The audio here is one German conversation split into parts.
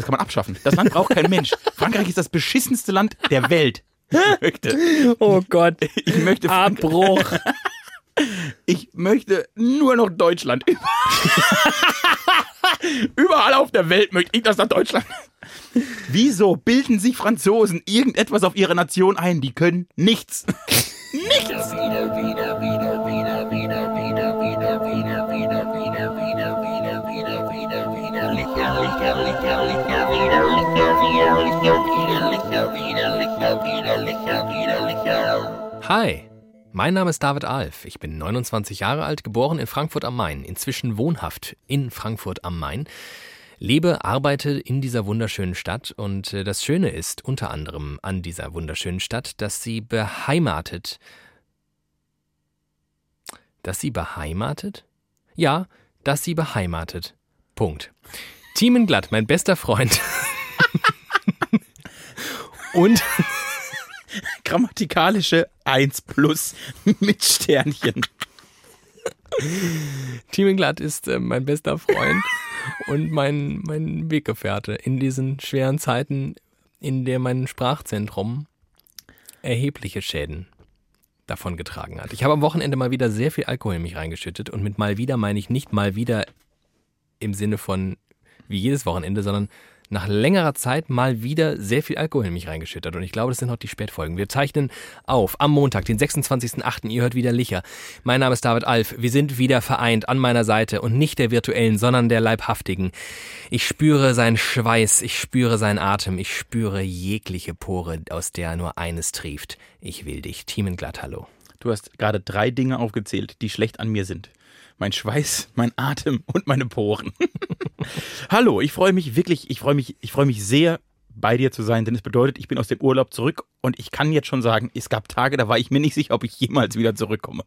Das kann man abschaffen. Das Land braucht kein Mensch. Frankreich ist das beschissenste Land der Welt. Ich möchte, Oh Gott. ich möchte, Frank- Abbruch. ich möchte nur noch Deutschland. Überall auf der Welt möchte ich das nach Deutschland. Wieso bilden sich Franzosen irgendetwas auf ihre Nation ein? Die können nichts. nichts. Hi, mein Name ist David Alf. Ich bin 29 Jahre alt, geboren in Frankfurt am Main, inzwischen wohnhaft in Frankfurt am Main. Lebe, arbeite in dieser wunderschönen Stadt und äh, das Schöne ist unter anderem an dieser wunderschönen Stadt, dass sie beheimatet. Dass sie beheimatet? Ja, dass sie beheimatet. Punkt. Thiemen Glatt, mein bester Freund. und Grammatikalische 1 plus mit Sternchen. Thiemen Glatt ist äh, mein bester Freund und mein, mein Weggefährte in diesen schweren Zeiten, in der mein Sprachzentrum erhebliche Schäden davon getragen hat. Ich habe am Wochenende mal wieder sehr viel Alkohol in mich reingeschüttet und mit mal wieder meine ich nicht mal wieder im Sinne von wie jedes Wochenende, sondern nach längerer Zeit mal wieder sehr viel Alkohol in mich reingeschüttet. Und ich glaube, das sind auch die Spätfolgen. Wir zeichnen auf am Montag, den 26.08. Ihr hört wieder Licher. Mein Name ist David Alf. Wir sind wieder vereint an meiner Seite und nicht der virtuellen, sondern der leibhaftigen. Ich spüre seinen Schweiß, ich spüre seinen Atem, ich spüre jegliche Pore, aus der nur eines trieft. Ich will dich. Thiemenglatt, hallo. Du hast gerade drei Dinge aufgezählt, die schlecht an mir sind. Mein Schweiß, mein Atem und meine Poren. Hallo, ich freue mich wirklich, ich freue mich, ich freue mich sehr, bei dir zu sein, denn es bedeutet, ich bin aus dem Urlaub zurück und ich kann jetzt schon sagen, es gab Tage, da war ich mir nicht sicher, ob ich jemals wieder zurückkomme.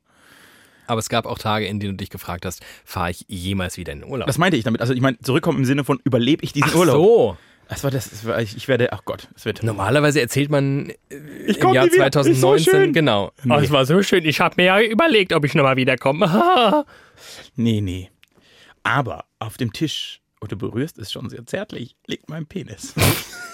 Aber es gab auch Tage, in denen du dich gefragt hast, fahre ich jemals wieder in den Urlaub? Das meinte ich damit. Also ich meine, zurückkommen im Sinne von, überlebe ich diesen Ach Urlaub? so. Das war das, das war, ich, ich werde, ach Gott, es wird. Normalerweise erzählt man äh, Ich im Jahr nie wieder. Ist so 2019, schön. genau. Nee. Oh, es war so schön. Ich habe mir ja überlegt, ob ich nochmal wiederkomme. Nee, nee. Aber auf dem Tisch, und du berührst es schon sehr zärtlich, liegt mein Penis.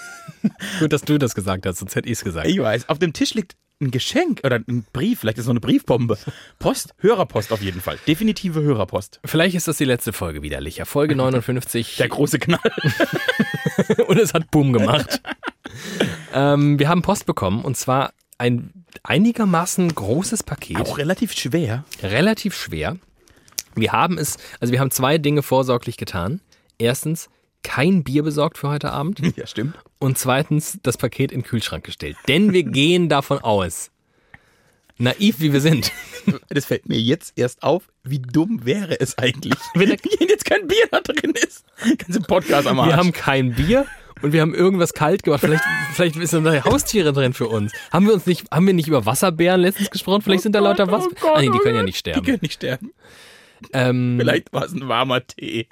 Gut, dass du das gesagt hast, sonst hätte ich es gesagt. Ich weiß, auf dem Tisch liegt ein Geschenk oder ein Brief, vielleicht ist es so eine Briefbombe. Post, Hörerpost auf jeden Fall. Definitive Hörerpost. Vielleicht ist das die letzte Folge wieder, Licher. Folge 59. Der große Knall. und es hat Boom gemacht. ähm, wir haben Post bekommen und zwar ein einigermaßen großes Paket. Auch relativ schwer. relativ schwer. Wir haben es, also wir haben zwei Dinge vorsorglich getan. Erstens, kein Bier besorgt für heute Abend. Ja, stimmt. Und zweitens, das Paket in den Kühlschrank gestellt. Denn wir gehen davon aus, naiv wie wir sind, Das fällt mir jetzt erst auf, wie dumm wäre es eigentlich, Wenn jetzt kein Bier da drin ist. Ganze Podcast am Arsch. wir haben kein Bier und wir haben irgendwas kalt gemacht. Vielleicht, vielleicht sind da Haustiere drin für uns. Haben wir uns nicht, haben wir nicht über Wasserbären letztens gesprochen? Vielleicht sind da lauter Oh. Gott, Ah, nee, die oh können ja nicht Die sterben. können nicht sterben. Ähm, Vielleicht war es ein warmer Tee.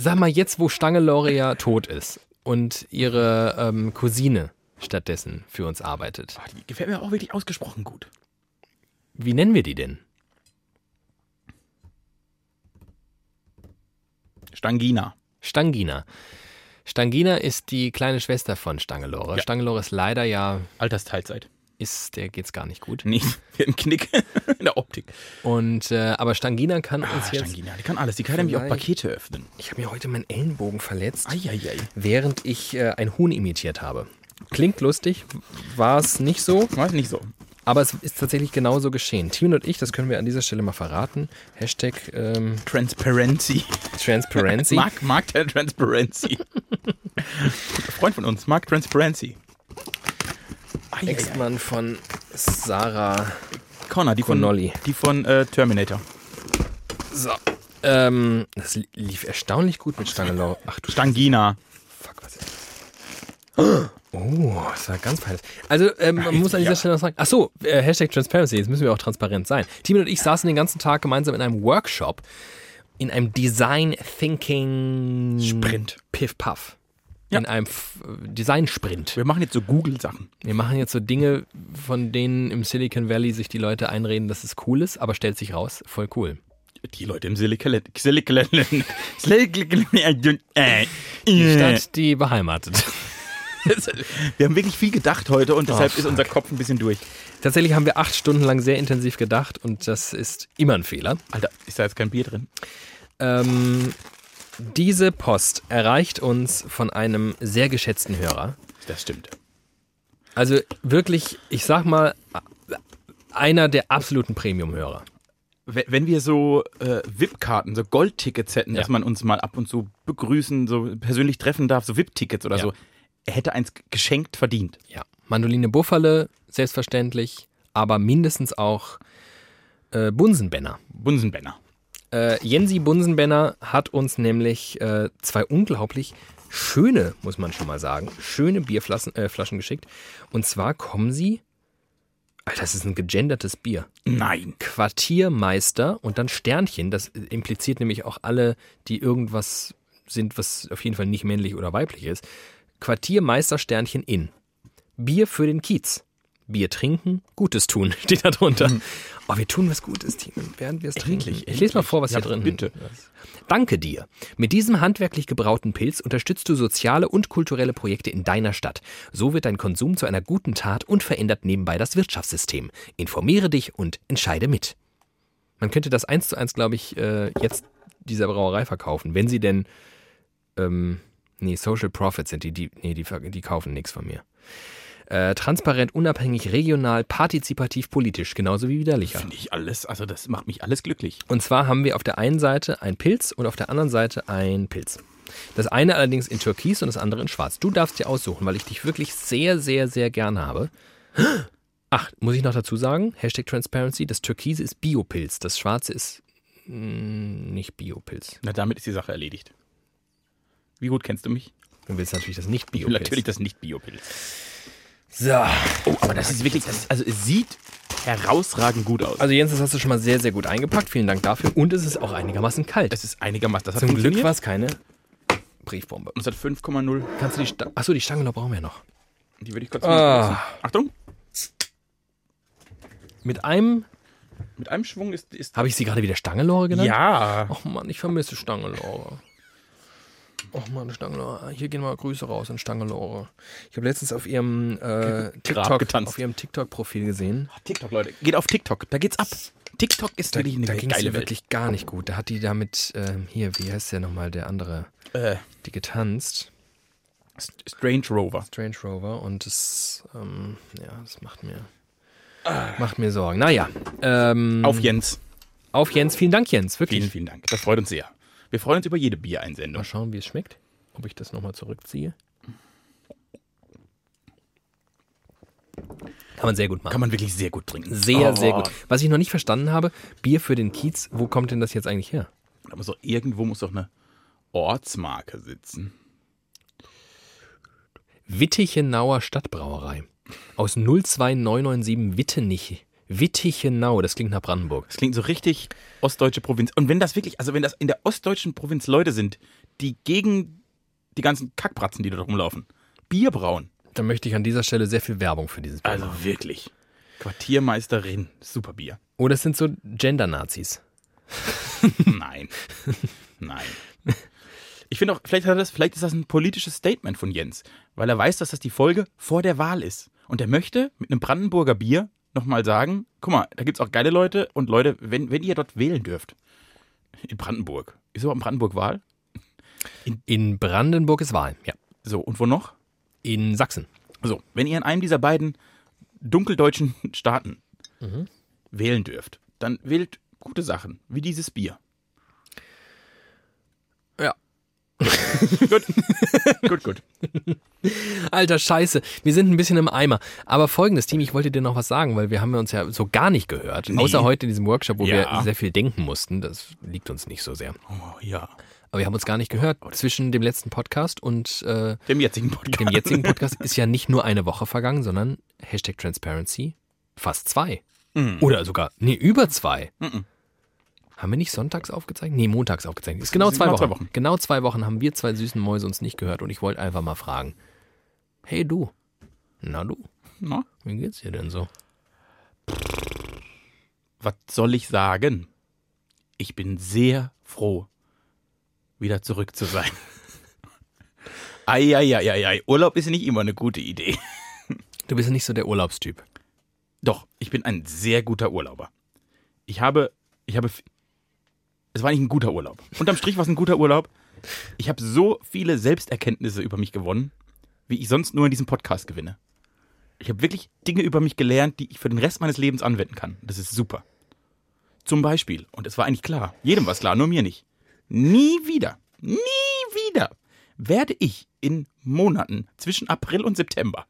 Sag mal, jetzt wo Stange ja tot ist und ihre ähm, Cousine stattdessen für uns arbeitet, Ah, Die gefällt mir auch wirklich ausgesprochen gut. wie nennen wir die denn? Stangina. Stangina. Stangina ist die kleine Schwester von Stangelore. Ja. Stangelore ist leider ja, Altersteilzeit. Ist, der geht's gar nicht gut. Nee, wir haben Knick in der Optik. Und äh, aber Stangina kann uns Ah, jetzt. Stangina, die kann alles. Die kann nämlich auch Pakete öffnen. Ich habe mir heute meinen Ellenbogen verletzt, Eieiei. während ich äh, ein Huhn imitiert habe. Klingt lustig, war es nicht so, Weiß nicht so. aber es ist tatsächlich genauso geschehen. Timon und ich, das können wir an dieser Stelle mal verraten. Hashtag ähm, Transparency. Transparency. Mark, Mark der Transparency. Freund von uns, Mark Transparency. Ex-Mann von Sarah Connor, die von, Connolly. die von äh, Terminator. So. Ähm, das li- lief erstaunlich gut mit Stangelau. Ach du Stangina. Fuck, was ist das? Oh, das war ganz feines. Also, ähm, man muss an dieser ja. Stelle noch sagen, ach so, äh, Hashtag Transparency, jetzt müssen wir auch transparent sein. Timon und ich saßen den ganzen Tag gemeinsam in einem Workshop, in einem Design Thinking Sprint. Piff Puff. Ja. In einem F- Design Sprint. Wir machen jetzt so Google-Sachen. Wir machen jetzt so Dinge, von denen im Silicon Valley sich die Leute einreden, dass es cool ist, aber stellt sich raus, voll cool. Die Leute im Silicon Silicon Silicon äh, Die Stadt, die beheimatet. Wir haben wirklich viel gedacht heute und deshalb Oh, ist unser Kopf ein bisschen durch. Tatsächlich haben wir acht Stunden lang sehr intensiv gedacht und das ist immer ein Fehler. Alter, ist da jetzt kein Bier drin? Ähm, diese Post erreicht uns von einem sehr geschätzten Hörer. Das stimmt. Also wirklich, ich sag mal, einer der absoluten Premium-Hörer. Wenn wir so äh, VIP-Karten, so Goldtickets hätten, Ja. dass man uns mal ab und zu begrüßen, so persönlich treffen darf, so VIP-Tickets oder Ja. so, er hätte eins geschenkt verdient. Ja. Mandoline Buffale, selbstverständlich, aber mindestens auch äh, Bunsenbenner. Bunsenbenner. Äh, Jensi Bunsenbenner hat uns nämlich äh, zwei unglaublich schöne, muss man schon mal sagen, schöne Bierflaschen äh, Flaschen geschickt. Und zwar kommen sie, Alter, das ist ein gegendertes Bier. Nein. Quartiermeister und dann Sternchen. Das impliziert nämlich auch alle, die irgendwas sind, was auf jeden Fall nicht männlich oder weiblich ist. Quartiermeister Sternchen in. Bier für den Kiez. Bier trinken, Gutes tun, steht da drunter. Oh, wir tun was Gutes, Team, während wir es trinken. Endlich, Ich lese mal vor, was Ja, hier drin bitte. ist. Danke dir. Mit diesem handwerklich gebrauten Pilz unterstützt du soziale und kulturelle Projekte in deiner Stadt. So wird dein Konsum zu einer guten Tat und verändert nebenbei das Wirtschaftssystem. Informiere dich und entscheide mit. Man könnte das eins zu eins, glaube ich, äh, jetzt dieser Brauerei verkaufen, wenn sie denn, ähm, nee, Social Profits sind die, die, nee, die, die kaufen nichts von mir. Äh, transparent, unabhängig, regional, partizipativ, politisch, genauso wie widerlicher. Finde ich alles, also das macht mich alles glücklich. Und zwar haben wir auf der einen Seite ein Pilz und auf der anderen Seite ein Pilz. Das eine allerdings in Türkis und das andere in Schwarz. Du darfst dir aussuchen, weil ich dich wirklich sehr, sehr, sehr gern habe. Ach, muss ich noch dazu sagen? Hashtag Transparency. Das Türkise ist Biopilz. Das Schwarze ist mh, nicht Biopilz. Na, damit ist die Sache erledigt. Wie gut kennst du mich? Du willst natürlich das nicht Ich will Biopilz. natürlich das nicht Biopilz. So. Oh, aber das ist wirklich, das also es sieht herausragend gut aus. Also Jens, das hast du schon mal sehr, sehr gut eingepackt. Vielen Dank dafür. Und es ist auch einigermaßen kalt. es ist einigermaßen, das hat Zum Glück war es keine Briefbombe. Und es hat 5,0. Kannst du die Sta Achso, die Stangenlohr brauchen wir noch. Die würde ich kurz Ah. Achtung, Mit einem mit einem Schwung ist, ist Habe ich sie gerade wieder Stangelore genannt? ja. Ach Mann, ich vermisse Stangelore. Ach Mann, Stangelore. Hier gehen mal Grüße raus an Stangelore. Ich habe letztens auf ihrem äh, TikTok, getanzt. auf ihrem TikTok-Profil gesehen. TikTok, Leute. Geht auf TikTok. Da geht's ab. TikTok ist Da, wirklich eine da geile Welt. wirklich gar nicht gut. Da hat die damit, ähm, hier, wie heißt der nochmal, der andere, Äh, die getanzt. Strange Rover. Strange Rover und das, ähm, ja, das macht mir, macht mir Sorgen. Naja, ähm, Auf Jens. auf Jens. Vielen Dank, Jens, wirklich. Vielen, vielen Dank. Das freut uns sehr. Wir freuen uns über jede Biereinsendung. Mal schauen, wie es schmeckt. Ob ich das nochmal zurückziehe. Kann man sehr gut machen. Kann man wirklich sehr gut trinken. Sehr, Oh, sehr gut. Was ich noch nicht verstanden habe, Bier für den Kiez, wo kommt denn das jetzt eigentlich her? Da muss doch, irgendwo muss doch eine Ortsmarke sitzen. Wittichenauer Stadtbrauerei. Aus 02997 Wittenich. Wittichenau, das klingt nach Brandenburg. Das klingt so richtig ostdeutsche Provinz. Und wenn das wirklich, also wenn das in der ostdeutschen Provinz Leute sind, die gegen die ganzen Kackbratzen, die da rumlaufen, Bier brauen. Da möchte ich an dieser Stelle sehr viel Werbung für dieses Bier Also machen. wirklich. Quartiermeisterin, super Bier. Oder es sind so Gender-Nazis. Nein. Nein. Ich finde auch, vielleicht, hat das, vielleicht ist das ein politisches Statement von Jens, weil er weiß, dass das die Folge vor der Wahl ist. Und er möchte mit einem Brandenburger Bier nochmal sagen, guck mal, da gibt es auch geile Leute und Leute, wenn, wenn ihr dort wählen dürft, in Brandenburg, ist überhaupt in Brandenburg Wahl? In Brandenburg ist Wahl, ja. So, und wo noch? In Sachsen. So, wenn ihr in einem dieser beiden dunkeldeutschen Staaten wählen dürft, dann wählt gute Sachen, wie dieses Bier. Ja. gut. gut, gut. Alter Scheiße, wir sind ein bisschen im Eimer. Aber folgendes Team, ich wollte dir noch was sagen, weil wir haben uns ja so gar nicht gehört. Nee. Außer heute in diesem Workshop, wo Ja. wir sehr viel denken mussten. Das liegt uns nicht so sehr. Oh, ja. Aber wir haben uns gar nicht gehört. Zwischen dem letzten Podcast und äh, Dem jetzigen Podcast. dem jetzigen Podcast ist ja nicht nur eine Woche vergangen, sondern Hashtag Transparency fast zwei. Mhm. Oder sogar, nee, über zwei. Mhm. Haben wir nicht sonntags aufgezeichnet? Nee, montags aufgezeichnet. Ist genau sind zwei genau Wochen. zwei Wochen. Genau zwei Wochen haben wir zwei süßen Mäuse uns nicht gehört und ich wollte einfach mal fragen. Hey du. Na du, Na, wie geht's dir denn so? was soll ich sagen? Ich bin sehr froh, wieder zurück zu sein. Eieieiei, Urlaub ist nicht immer eine gute Idee. Du bist ja nicht so der Urlaubstyp. Doch, ich bin ein sehr guter Urlauber. Ich habe, ich habe, es war nicht ein guter Urlaub. Unterm Strich war es ein guter Urlaub. Ich habe so viele Selbsterkenntnisse über mich gewonnen, wie ich sonst nur in diesem Podcast gewinne. Ich habe wirklich Dinge über mich gelernt, die ich für den Rest meines Lebens anwenden kann. Das ist super. Zum Beispiel, und es war eigentlich klar, jedem war es klar, nur mir nicht. Nie wieder, nie wieder werde ich in Monaten zwischen April und September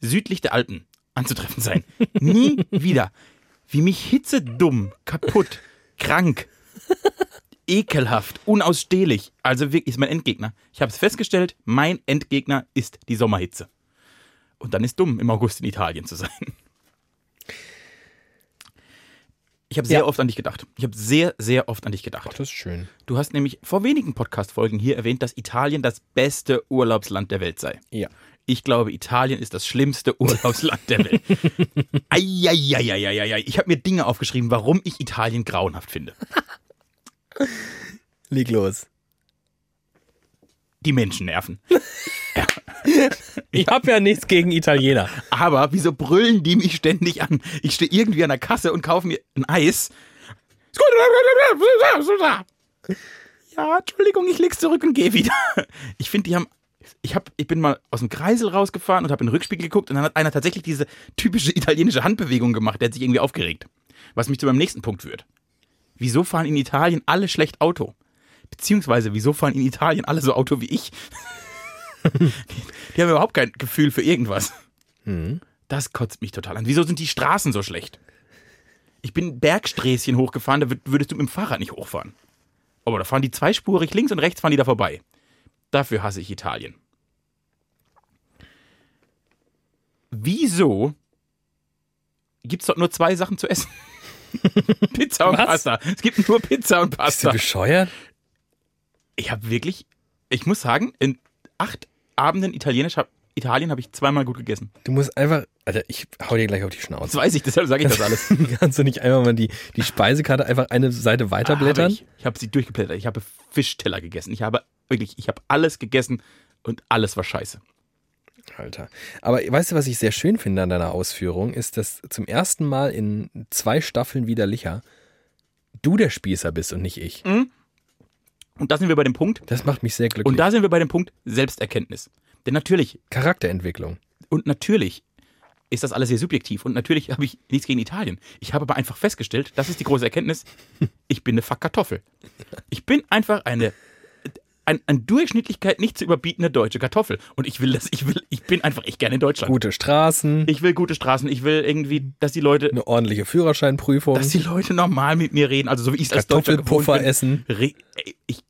südlich der Alpen anzutreffen sein. Nie wieder. Wie mich Hitze dumm, kaputt, krank, ekelhaft, unausstehlich. Also wirklich ist mein Endgegner. Ich habe es festgestellt, mein Endgegner ist die Sommerhitze. Und dann ist dumm, im August in Italien zu sein. Ich habe sehr Ja. oft an dich gedacht. Ich habe sehr, sehr oft an dich gedacht. das ist schön. Du hast nämlich vor wenigen Podcast-Folgen hier erwähnt, dass Italien das beste Urlaubsland der Welt sei. Ja. Ich glaube, Italien ist das schlimmste Urlaubsland der Welt. Eieieiei. Ich habe mir Dinge aufgeschrieben, warum ich Italien grauenhaft finde. Leg los. Die Menschen nerven. Ich habe ja nichts gegen Italiener. Aber wieso brüllen die mich ständig an? Ich stehe irgendwie an der Kasse und kaufe mir ein Eis. Ja, Entschuldigung, ich leg's zurück und gehe wieder. Ich finde, die haben. Ich, hab, ich bin mal aus dem Kreisel rausgefahren und habe in den Rückspiegel geguckt und dann hat einer tatsächlich diese typische italienische Handbewegung gemacht. Der hat sich irgendwie aufgeregt. Was mich zu meinem nächsten Punkt führt. Wieso fahren in Italien alle schlecht Auto? Beziehungsweise, wieso fahren in Italien alle so Auto wie ich? die, die haben überhaupt kein Gefühl für irgendwas. Das kotzt mich total an. Wieso sind die Straßen so schlecht? Ich bin Bergsträßchen hochgefahren, da wür- würdest du mit dem Fahrrad nicht hochfahren. Aber da fahren die zweispurig, links und rechts fahren die da vorbei. Dafür hasse ich Italien. Wieso gibt es dort nur zwei Sachen zu essen? Pizza und Was? Pasta. Es gibt nur Pizza und Bist Pasta. du bescheuert? Ich habe wirklich, ich muss sagen, in acht Abenden Italienisch hab, Italien habe ich zweimal gut gegessen. Du musst einfach. Alter, ich hau dir gleich auf die Schnauze. Das weiß ich, deshalb sage ich das alles. Kannst du nicht einmal mal die, die Speisekarte einfach eine Seite weiterblättern? Habe ich ich habe sie durchgeblättert. Ich habe Fischteller gegessen. Ich habe wirklich, ich habe alles gegessen und alles war scheiße. Alter. Aber weißt du, was ich sehr schön finde an deiner Ausführung, ist, dass zum ersten Mal in zwei Staffeln widerlicher du der Spießer bist und nicht ich. Und da sind wir bei dem Punkt, Das macht mich sehr glücklich. und da sind wir bei dem Punkt Selbsterkenntnis. Denn natürlich, Charakterentwicklung. und natürlich ist das alles sehr subjektiv und natürlich habe ich nichts gegen Italien. Ich habe aber einfach festgestellt, das ist die große Erkenntnis, ich bin eine Fuck-Kartoffel. Ich bin einfach eine ein, an Durchschnittlichkeit nicht zu überbietende deutsche Kartoffel. Und ich will das, ich will, ich bin einfach echt gerne in Deutschland. Gute Straßen, Ich will gute Straßen, ich will irgendwie, dass die Leute, eine ordentliche Führerscheinprüfung, dass die Leute normal mit mir reden, also so wie ich es als Deutscher gewohnt Kartoffelpuffer bin. essen, Re ich,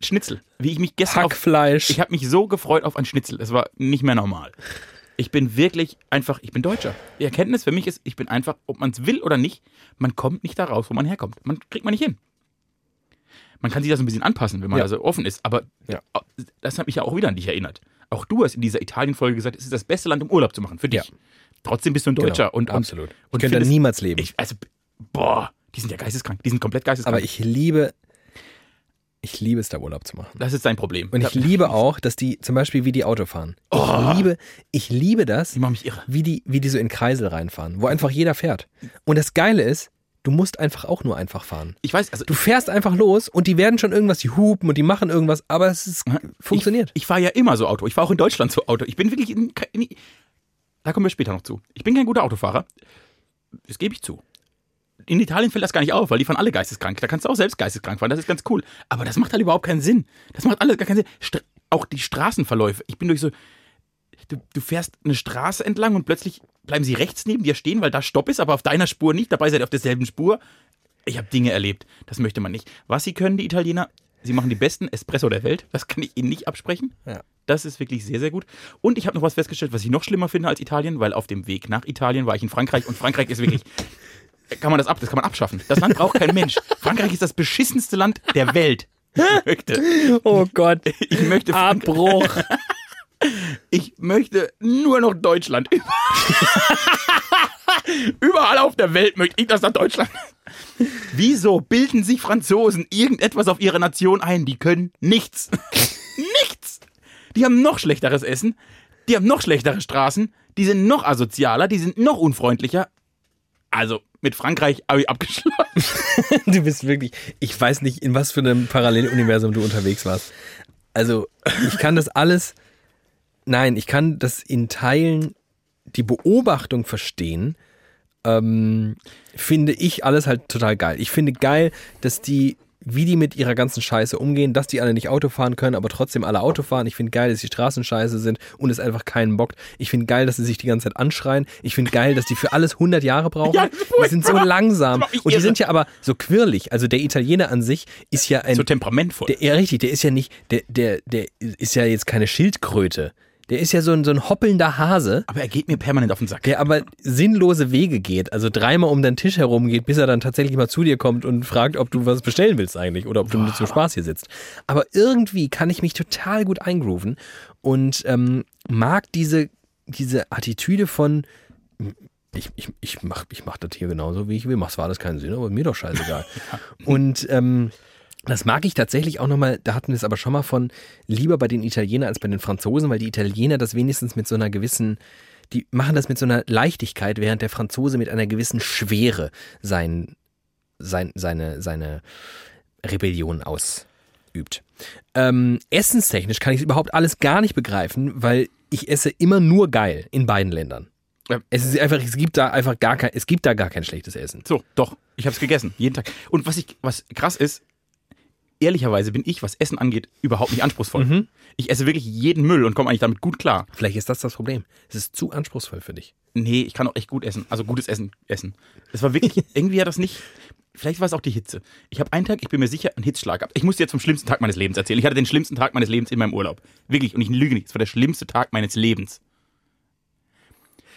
Schnitzel, wie ich mich gestern auf, Hackfleisch. ich habe mich so gefreut auf ein Schnitzel, es war nicht mehr normal. Ich bin wirklich einfach, ich bin Deutscher. Die Erkenntnis für mich ist, ich bin einfach, ob man es will oder nicht, man kommt nicht da raus, wo man herkommt. Man kriegt man nicht hin. Man kann sich das ein bisschen anpassen, wenn man Ja. da so offen ist, aber Ja. das hat mich ja auch wieder an dich erinnert. Auch du hast in dieser Italien-Folge gesagt, es ist das beste Land, um Urlaub zu machen, für dich. Ja. Trotzdem bist du ein Deutscher. Genau, und, und, absolut. Und ich könnte da niemals leben. ich, also, boah, die sind ja geisteskrank. Die sind komplett geisteskrank. Aber ich liebe, ich liebe es, da Urlaub zu machen. das ist sein Problem. Und ich liebe auch, dass die, zum Beispiel wie die Auto fahren. Ich Oh. liebe, ich liebe das, Die machen mich irre. wie die, wie die so in Kreisel reinfahren, wo einfach jeder fährt. Und das Geile ist, du musst einfach auch nur einfach fahren. Ich weiß, also Du fährst einfach los und die werden schon irgendwas, die hupen und die machen irgendwas, aber es ist, funktioniert. Ich, ich fahre ja immer so Auto. Ich fahre auch in Deutschland so Auto. Ich bin wirklich in, in, da kommen wir später noch zu. Ich bin kein guter Autofahrer. Das gebe ich zu. In Italien fällt das gar nicht auf, weil die fahren alle geisteskrank. Da kannst du auch selbst geisteskrank fahren. Das ist ganz cool. Aber das macht halt überhaupt keinen Sinn. Das macht alles gar keinen Sinn. Stra auch die Straßenverläufe. Ich bin durch so. Du, du fährst eine Straße entlang und plötzlich bleiben sie rechts neben dir stehen, weil da Stopp ist, aber auf deiner Spur nicht. Dabei seid ihr auf derselben Spur. Ich habe Dinge erlebt. Das möchte man nicht. Was sie können, die Italiener, sie machen die besten Espresso der Welt. Das kann ich ihnen nicht absprechen. Ja. Das ist wirklich sehr, sehr gut. Und ich habe noch was festgestellt, was ich noch schlimmer finde als Italien, weil auf dem Weg nach Italien war ich in Frankreich und Frankreich ist wirklich. Kann man das ab, das kann man abschaffen. Das Land braucht kein Mensch. Frankreich ist das beschissenste Land der Welt. Ich möchte, Oh Gott. ich möchte Frank Abbruch. Ich möchte nur noch Deutschland. Überall auf der Welt möchte ich das nach Deutschland. Wieso bilden sich Franzosen irgendetwas auf ihre Nation ein? Die können nichts. nichts. Die haben noch schlechteres Essen. Die haben noch schlechtere Straßen. Die sind noch asozialer. Die sind noch unfreundlicher. Also mit Frankreich habe ich abgeschlossen. Du bist wirklich, ich weiß nicht, in was für einem Paralleluniversum du unterwegs warst. Also, ich kann das alles, nein, ich kann das in Teilen, die Beobachtung verstehen, ähm, finde ich alles halt total geil. Ich finde geil, dass die, wie die mit ihrer ganzen Scheiße umgehen, dass die alle nicht Auto fahren können, aber trotzdem alle Auto fahren. Ich finde geil, dass die Straßen scheiße sind und es einfach keinen bockt. Ich finde geil, dass sie sich die ganze Zeit anschreien. Ich finde geil, dass die für alles 100 Jahre brauchen. Ja, die sind so langsam. Und die sind ja aber so quirlig. Also der Italiener an sich ist ja ein So temperamentvoll. der, ja, richtig, der ist ja nicht, der, der, der ist ja jetzt keine Schildkröte. Der ist ja so ein, so ein hoppelnder Hase, aber er geht mir permanent auf den Sack. der aber sinnlose Wege geht, also dreimal um deinen Tisch herum geht, bis er dann tatsächlich mal zu dir kommt und fragt, ob du was bestellen willst eigentlich oder ob du nur zum Spaß hier sitzt. Aber irgendwie kann ich mich total gut eingrooven und ähm, mag diese, diese Attitüde von ich, ich, ich, mach, ich mach das hier genauso, wie ich will. Mach zwar alles keinen Sinn, aber mir doch scheißegal. Und ähm, das mag ich tatsächlich auch nochmal, da hatten wir es aber schon mal von, lieber bei den Italienern als bei den Franzosen, weil die Italiener das wenigstens mit so einer gewissen, die machen das mit so einer Leichtigkeit, während der Franzose mit einer gewissen Schwere sein, sein, seine, seine Rebellion ausübt. Ähm, essenstechnisch kann ich überhaupt alles gar nicht begreifen, weil ich esse immer nur geil in beiden Ländern. Es ist einfach, es gibt da einfach gar kein, es gibt da gar kein schlechtes Essen. So, doch. Ich habe es gegessen. Jeden Tag. Und was, ich, was krass ist, ehrlicherweise bin ich, was Essen angeht, überhaupt nicht anspruchsvoll. Mhm. Ich esse wirklich jeden Müll und komme eigentlich damit gut klar. Vielleicht ist das das Problem. Es ist zu anspruchsvoll für dich. Nee, ich kann auch echt gut essen. Also gutes Essen essen. Das war wirklich, irgendwie hat das nicht. Vielleicht war es auch die Hitze. Ich habe einen Tag, ich bin mir sicher, einen Hitzschlag gehabt. Ich muss dir jetzt vom schlimmsten Tag meines Lebens erzählen. Ich hatte den schlimmsten Tag meines Lebens in meinem Urlaub. Wirklich, und ich lüge nicht. Es war der schlimmste Tag meines Lebens.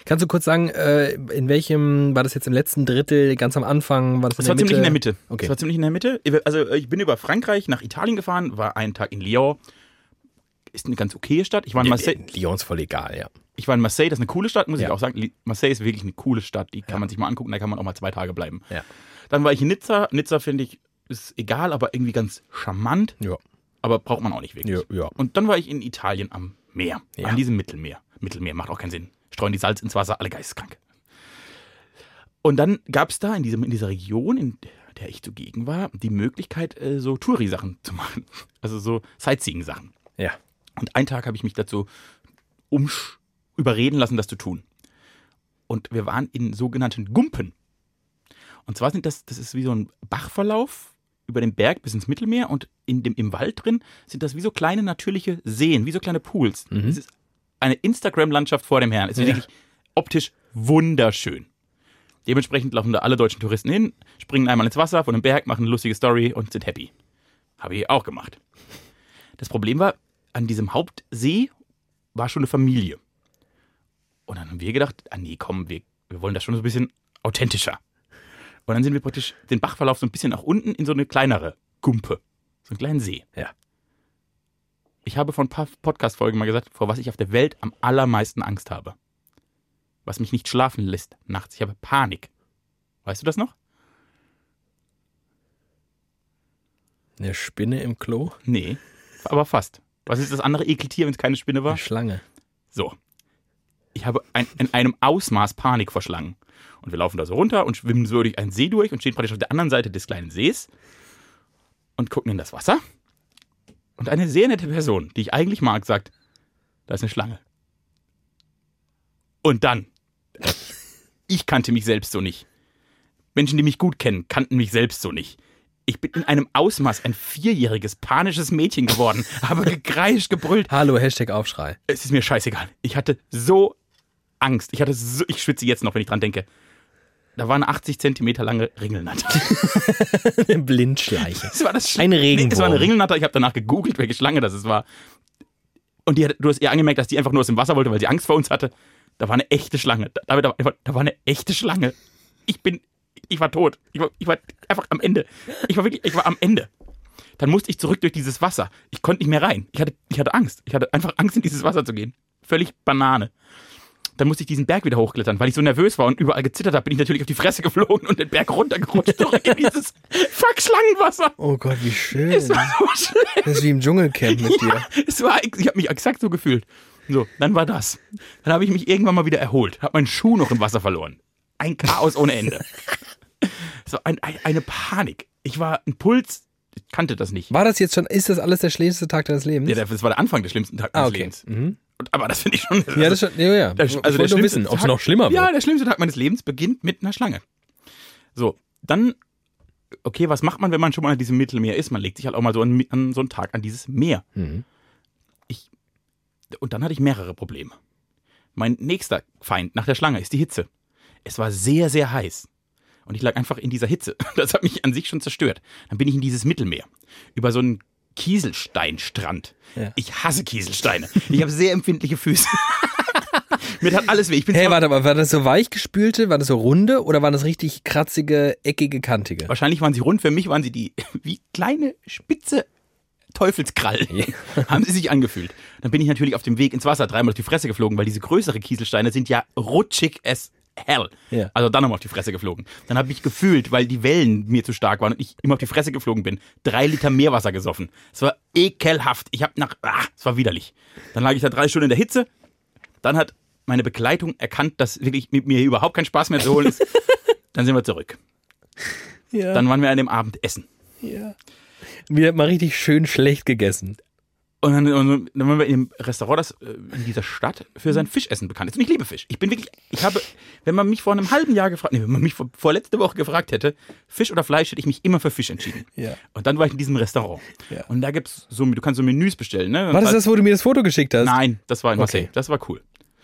Kannst du kurz sagen, äh, in welchem, war das jetzt im letzten Drittel, ganz am Anfang, war das Das war ziemlich in der Mitte. Okay. Das war ziemlich in der Mitte. Also ich bin über Frankreich nach Italien gefahren, war einen Tag in Lyon. Ist eine ganz okaye Stadt. Ich war in Marseille. Lyon ist voll egal, ja. Ich war in Marseille, das ist eine coole Stadt, muss ich Ja. auch sagen. Marseille ist wirklich eine coole Stadt, die kann man sich mal angucken, da kann man auch mal zwei Tage bleiben. Ja. Dann war ich in Nizza. Nizza finde ich, ist egal, aber irgendwie ganz charmant, Ja. aber braucht man auch nicht wirklich. Ja, ja. Und dann war ich in Italien am Meer, Ja. an diesem Mittelmeer. Mittelmeer macht auch keinen Sinn. Streuen die Salz ins Wasser, alle geisteskrank. Und dann gab es da in, diesem, in dieser Region, in der ich zugegen war, die Möglichkeit, äh, so Touri-Sachen zu machen. Also so Sightseeing-Sachen. Ja. Und einen Tag habe ich mich dazu umsch überreden lassen, das zu tun. Und wir waren in sogenannten Gumpen. Und zwar sind das, das ist wie so ein Bachverlauf über den Berg bis ins Mittelmeer und in dem, im Wald drin sind das wie so kleine natürliche Seen, wie so kleine Pools. Es ist eine Instagram-Landschaft vor dem Herrn. Es ist Ja. wirklich optisch wunderschön. Dementsprechend laufen da alle deutschen Touristen hin, springen einmal ins Wasser von dem Berg, machen eine lustige Story und sind happy. Habe ich auch gemacht. Das Problem war, an diesem Hauptsee war schon eine Familie. Und dann haben wir gedacht, ah nee, komm, wir, wir wollen das schon so ein bisschen authentischer. Und dann sind wir praktisch den Bachverlauf so ein bisschen nach unten in so eine kleinere Gumpe, so einen kleinen See. Ja. Ich habe vor ein paar Podcast-Folgen mal gesagt, vor was ich auf der Welt am allermeisten Angst habe. Was mich nicht schlafen lässt nachts. Ich habe Panik. Weißt du das noch? Eine Spinne im Klo? Nee, aber fast. Was ist das andere Ekeltier, wenn es keine Spinne war? Eine Schlange. So. Ich habe ein, in einem Ausmaß Panik vor Schlangen. Und wir laufen da so runter und schwimmen so durch einen See durch und stehen praktisch auf der anderen Seite des kleinen Sees und gucken in das Wasser. Und eine sehr nette Person, die ich eigentlich mag, sagt, da ist eine Schlange. Und dann, ich kannte mich selbst so nicht. Menschen, die mich gut kennen, kannten mich selbst so nicht. Ich bin in einem Ausmaß ein vierjähriges, panisches Mädchen geworden, habe gekreischt, gebrüllt, Hallo, Hashtag Aufschrei. es ist mir scheißegal. Ich hatte so Angst. Ich hatte so, ich schwitze jetzt noch, wenn ich dran denke. Da war eine 80 Zentimeter lange Ringelnatter. Eine Blindschleiche. Das war das Schli- Ein Nee, Regenwurm. es war eine Ringelnatter. Ich habe danach gegoogelt, welche Schlange das war. Und die du hast ihr angemerkt, dass die einfach nur aus dem Wasser wollte, weil sie Angst vor uns hatte. Da war eine echte Schlange. Da, da, da, da war eine echte Schlange. Ich bin, ich war tot. Ich war, ich war einfach am Ende. Ich war wirklich, ich war am Ende. Dann musste ich zurück durch dieses Wasser. Ich konnte nicht mehr rein. Ich hatte, ich hatte Angst. Ich hatte einfach Angst, in dieses Wasser zu gehen. völlig Banane. Dann musste ich diesen Berg wieder hochklettern, weil ich so nervös war und überall gezittert habe, bin ich natürlich auf die Fresse geflogen und den Berg runtergerutscht zurück in dieses fuck Schlangenwasser. Oh Gott, wie schön. Es war so schlimm. Das ist wie im Dschungelcamp mit dir. Es war, ich habe mich exakt so gefühlt. So, dann war das. Dann habe ich mich irgendwann mal wieder erholt, habe meinen Schuh noch im Wasser verloren. Ein Chaos ohne Ende. So ein, ein, eine Panik. Ich war ein Puls, ich kannte das nicht. War das jetzt schon, ist das alles der schlimmste Tag deines Lebens? Ja, das war der Anfang des schlimmsten Tages ah, meines okay. Lebens. Mhm. Und, aber das finde ich schon. Ja, das schon, ja, ja. Der- ich also der wollte nur schlimmste wissen, ob es noch schlimmer Ja, wird. der schlimmste Tag meines Lebens beginnt mit einer Schlange. So, dann, okay, was macht man, wenn man schon mal an diesem Mittelmeer ist? Man legt sich halt auch mal so an, an so einen Tag an dieses Meer. Mhm. Und dann hatte ich mehrere Probleme. Mein nächster Feind nach der Schlange ist die Hitze. Es war sehr, sehr heiß. Und ich lag einfach in dieser Hitze. Das hat mich an sich schon zerstört. Dann bin ich in dieses Mittelmeer. Über so einen Kieselsteinstrand. Ja. Ich hasse Kieselsteine. Ich habe sehr empfindliche Füße. Mir tat alles weh. Ich bin Hey, warte mal, war das so weichgespülte, war das so runde oder waren das richtig kratzige, eckige, kantige? Wahrscheinlich waren sie rund, für mich waren sie die wie kleine spitze Teufelskrallen. Haben sie sich angefühlt. Dann bin ich natürlich auf dem Weg ins Wasser dreimal auf die Fresse geflogen, weil diese größere Kieselsteine sind ja rutschig as hell. Ja. Also dann nochmal auf die Fresse geflogen. Dann habe ich gefühlt, weil die Wellen mir zu stark waren und ich immer auf die Fresse geflogen bin, drei Liter Meerwasser gesoffen. Es war ekelhaft. Ich habe nach, ah, es war widerlich. Dann lag ich da drei Stunden in der Hitze. Dann hat meine Begleitung erkannt, dass wirklich mit mir überhaupt kein Spaß mehr zu holen ist. Dann sind wir zurück. Ja. Dann waren wir an dem Abend essen. ja. Wieder mal richtig schön schlecht gegessen. Und dann, und dann waren wir in einem Restaurant, das äh, in dieser Stadt für sein Fischessen bekannt ist. Und ich liebe Fisch. Ich bin wirklich, ich habe, wenn man mich vor einem halben Jahr gefragt, nee, wenn man mich vor, vor letzte Woche gefragt hätte, Fisch oder Fleisch, hätte ich mich immer für Fisch entschieden. Ja. Und dann war ich in diesem Restaurant. Ja. Und da gibt's so, du kannst so Menüs bestellen, ne? War das das, wo du mir das Foto geschickt hast? Nein, das war in Marseille. Okay. Das war cool.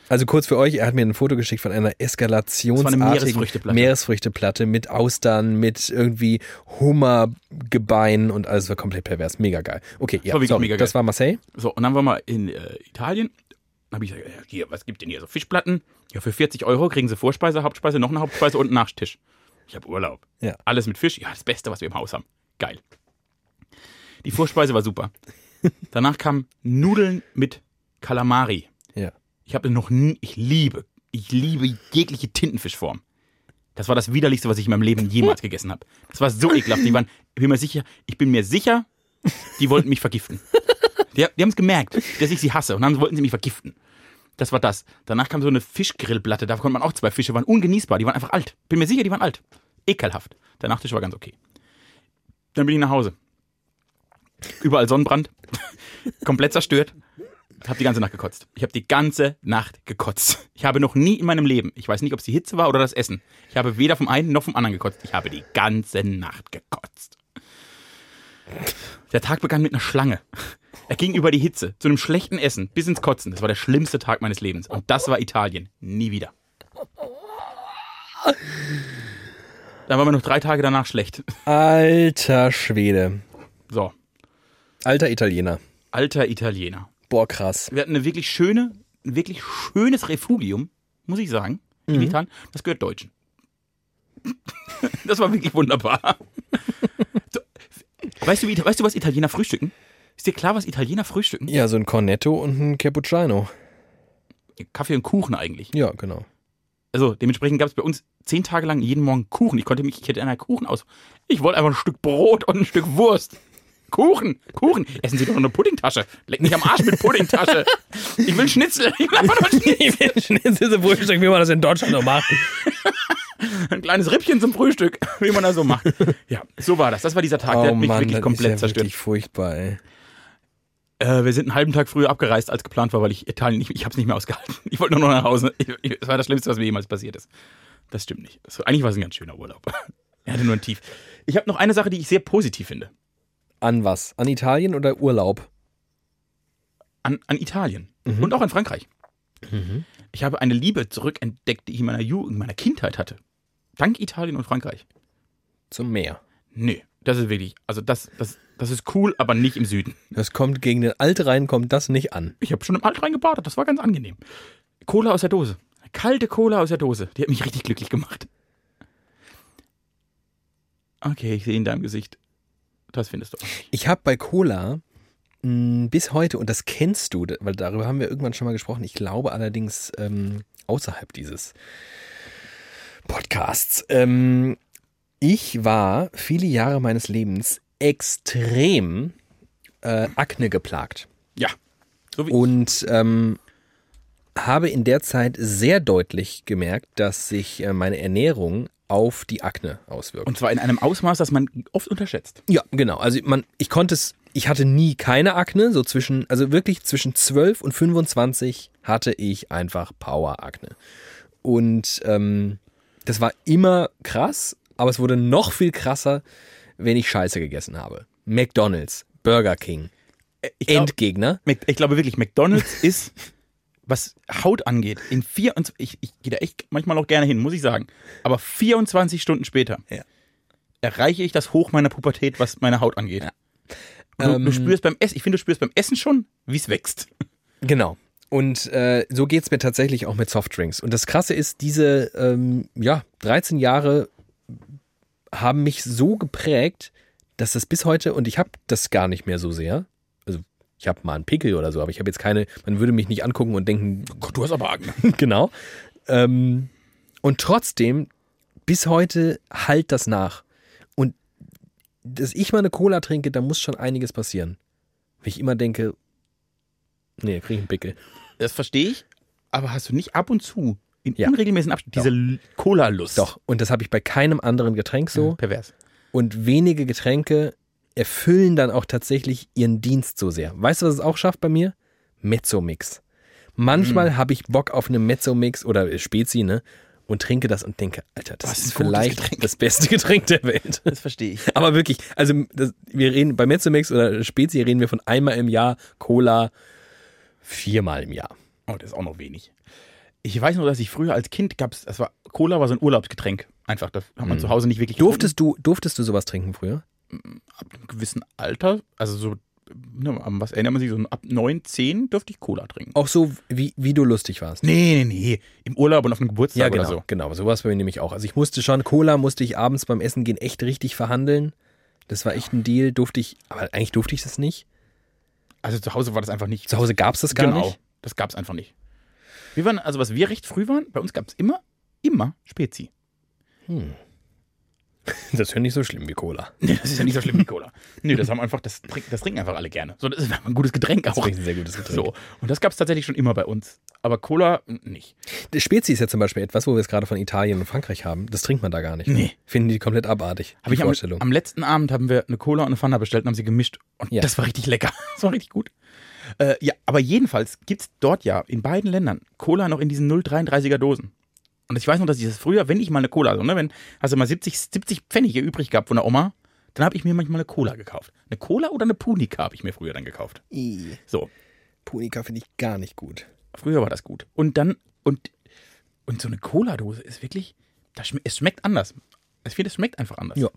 Also kurz für euch, er hat mir ein Foto geschickt von einer eskalationsartigen Meeresfrüchteplatte. Meeresfrüchteplatte mit Austern, mit irgendwie Hummergebein und alles war komplett pervers. Mega geil. Okay, ja, war wirklich sorry, mega geil. das war Marseille. So, und dann waren wir in äh, Italien. Dann habe ich gesagt, ja, hier, was gibt denn hier? So Fischplatten? Ja, für 40 Euro kriegen sie Vorspeise, Hauptspeise, noch eine Hauptspeise und einen Nachtisch. Ich habe Urlaub. Ja. Alles mit Fisch. Ja, das Beste, was wir im Haus haben. Geil. Die Vorspeise war super. Danach kamen Nudeln mit Kalamari. Ich habe noch nie, ich liebe, ich liebe jegliche Tintenfischform. Das war das widerlichste, was ich in meinem Leben jemals gegessen habe. Das war so ekelhaft. Die waren, ich bin mir sicher, ich bin mir sicher, die wollten mich vergiften. Die, die haben es gemerkt, dass ich sie hasse und dann wollten sie mich vergiften. Das war das. Danach kam so eine Fischgrillplatte, da konnte man auch zwei Fische, waren ungenießbar, die waren einfach alt. Bin mir sicher, die waren alt. Ekelhaft. Der Nachtisch war ganz okay. Dann bin ich nach Hause. Überall Sonnenbrand. Komplett zerstört. Hab die ganze Nacht gekotzt. Ich habe die ganze Nacht gekotzt. Ich habe noch nie in meinem Leben, ich weiß nicht, ob es die Hitze war oder das Essen. Ich habe weder vom einen noch vom anderen gekotzt. Ich habe die ganze Nacht gekotzt. Der Tag begann mit einer Schlange. Er ging über die Hitze, zu einem schlechten Essen, bis ins Kotzen. Das war der schlimmste Tag meines Lebens. Und das war Italien. Nie wieder. Dann waren wir noch drei Tage danach schlecht. Alter Schwede. So, Alter Italiener. alter Italiener. Boah, krass. Wir hatten eine wirklich schöne, ein wirklich schönes Refugium, muss ich sagen, in Italien. Das gehört Deutschen. Das war wirklich wunderbar. So, weißt, du, wie, weißt du, was Italiener frühstücken? Ist dir klar, was Italiener frühstücken? Ja, so ein Cornetto und ein Cappuccino. Kaffee und Kuchen eigentlich. Ja, genau. Also dementsprechend gab es bei uns zehn Tage lang jeden Morgen Kuchen. Ich konnte mich, ich hätte einen Kuchen aus. Ich wollte einfach ein Stück Brot und ein Stück Wurst. Kuchen, Kuchen. Essen Sie doch noch eine Puddingtasche. Leck mich am Arsch mit Puddingtasche. Ich will Schnitzel. Ich will einfach nur Schnitzel. Jetzt ist Frühstück, wie man das in Deutschland noch macht. Ein kleines Rippchen zum Frühstück, wie man das so macht. Ja, so war das. Das war dieser Tag, der hat mich wirklich Oh das komplett ist ja zerstört. wirklich furchtbar, ey. Äh, wir sind einen halben Tag früher abgereist, als geplant war, weil ich Italien nicht, ich habe es nicht mehr ausgehalten. Ich wollte nur noch nach Hause. Ich, ich, das war das Schlimmste, was mir jemals passiert ist. Das stimmt nicht. Das, eigentlich war es ein ganz schöner Urlaub. Er hatte nur ein Tief. Ich habe noch eine Sache, die ich sehr positiv finde. An was? An Italien oder Urlaub? An, an Italien Mhm. und auch an Frankreich. Ich habe eine Liebe zurückentdeckt, die ich in meiner Jugend, in meiner Kindheit hatte. Dank Italien und Frankreich. Zum Meer. Nee, das ist wirklich, also das, das, das ist cool, aber nicht im Süden. Das kommt gegen den Altrhein, kommt das nicht an. Ich habe schon im Alt reingebadet, das war ganz angenehm. Cola aus der Dose. Kalte Cola aus der Dose. Die hat mich richtig glücklich gemacht. Okay, ich sehe in deinem Gesicht. Das findest du. Ich habe bei Cola mh, bis heute, und das kennst du, weil darüber haben wir irgendwann schon mal gesprochen, ich glaube allerdings ähm, außerhalb dieses Podcasts. Ähm, ich war viele Jahre meines Lebens extrem äh, Akne geplagt. Ja. So wie Und ähm, habe in der Zeit sehr deutlich gemerkt, dass sich äh, meine Ernährung auf die Akne auswirkt. Und zwar in einem Ausmaß, das man oft unterschätzt. Ja, genau. Also man, ich konnte es, ich hatte nie keine Akne, so zwischen, also wirklich zwischen 12 und 25 hatte ich einfach Power-Akne. Und ähm, das war immer krass, aber es wurde noch viel krasser, wenn ich Scheiße gegessen habe. McDonalds, Burger King, Äh, Ich, glaub, Endgegner. Ich glaube wirklich, McDonalds ist, was Haut angeht, in vier und ich, ich gehe da echt manchmal auch gerne hin, muss ich sagen. Aber 24 Stunden später Ja. erreiche ich das Hoch meiner Pubertät, was meine Haut angeht. Du, Ähm, du spürst beim Essen, ich finde, du spürst beim Essen schon, wie es wächst. Genau. Und äh, so geht's mir tatsächlich auch mit Softdrinks. Und das Krasse ist, diese ähm, ja, 13 Jahre haben mich so geprägt, dass das bis heute, und ich habe das gar nicht mehr so sehr, ich habe mal einen Pickel oder so, aber ich habe jetzt keine, man würde mich nicht angucken und denken, Gott, du hast aber Akne. genau. Ähm, und trotzdem, bis heute halt das nach. Und dass ich mal eine Cola trinke, da muss schon einiges passieren. Wenn ich immer denke, nee, krieg ich einen Pickel. Das verstehe ich, aber hast du nicht ab und zu in Ja. unregelmäßigen Abständen diese Cola-Lust? Doch, und das habe ich bei keinem anderen Getränk so. So. Pervers. Und wenige Getränke erfüllen dann auch tatsächlich ihren Dienst so sehr. Weißt du, was es auch schafft bei mir? Mezzo-Mix. Manchmal Mm. habe ich Bock auf eine Mezzo-Mix oder äh, Spezi, ne? Und trinke das und denke, Alter, das Was ist gutes vielleicht Getränk. das beste Getränk der Welt. Das verstehe ich. Aber wirklich, also das, wir reden bei Mezzo-Mix oder Spezi reden wir von einmal im Jahr, Cola viermal im Jahr. Oh, das ist auch noch wenig. Ich weiß nur, dass ich früher als Kind gab's, das war Cola war so ein Urlaubsgetränk. Einfach, das hat man zu Hause nicht wirklich Durftest du, durftest du sowas trinken früher? Ab einem gewissen Alter, also so, ne, an was erinnert man sich, so ab 9, 10 dürfte ich Cola trinken. Auch so, wie, wie du lustig warst. Nee, nee, nee, im Urlaub und auf einem Geburtstag Ja, genau. oder so. Genau, sowas bei mir nämlich auch. Also ich musste schon, Cola musste ich abends beim Essen gehen echt richtig verhandeln. Das war echt ein Deal, durfte ich, aber eigentlich durfte ich das nicht. Also zu Hause war das einfach nicht. Zu Hause gab es das gar genau, nicht. das gab's einfach nicht. Wir waren, also was wir recht früh waren, bei uns gab's immer, immer Spezi. Das ist ja nicht so schlimm wie Cola. Nee, das ist ja nicht so schlimm wie Cola. Nee, das haben einfach, das, trink, das trinken einfach alle gerne. So, das ist ein gutes Getränk Das auch. ist ein sehr gutes Getränk. So. Und das gab es tatsächlich schon immer bei uns. Aber Cola nicht. Die Spezi ist ja zum Beispiel etwas, wo wir es gerade von Italien und Frankreich haben. Das trinkt man da gar nicht. Nee. Finden die komplett abartig. Habe die ich am, Vorstellung. am letzten Abend haben wir eine Cola und eine Fanta bestellt und haben sie gemischt. Und Ja. das war richtig lecker. Das war richtig gut. Äh, ja, aber jedenfalls gibt es dort ja in beiden Ländern Cola noch in diesen 0,33er Dosen. Und ich weiß noch, dass ich das früher, wenn ich mal eine Cola, also, ne, wenn, hast du mal 70, 70 Pfennige übrig gehabt von der Oma, dann habe ich mir manchmal eine Cola gekauft. Eine Cola oder eine Punika habe ich mir früher dann gekauft. I. So, Punika finde ich gar nicht gut. früher war das gut. Und dann, und, und so eine Cola-Dose ist wirklich, das schme es schmeckt anders. Ich finde, es schmeckt einfach anders. Ja.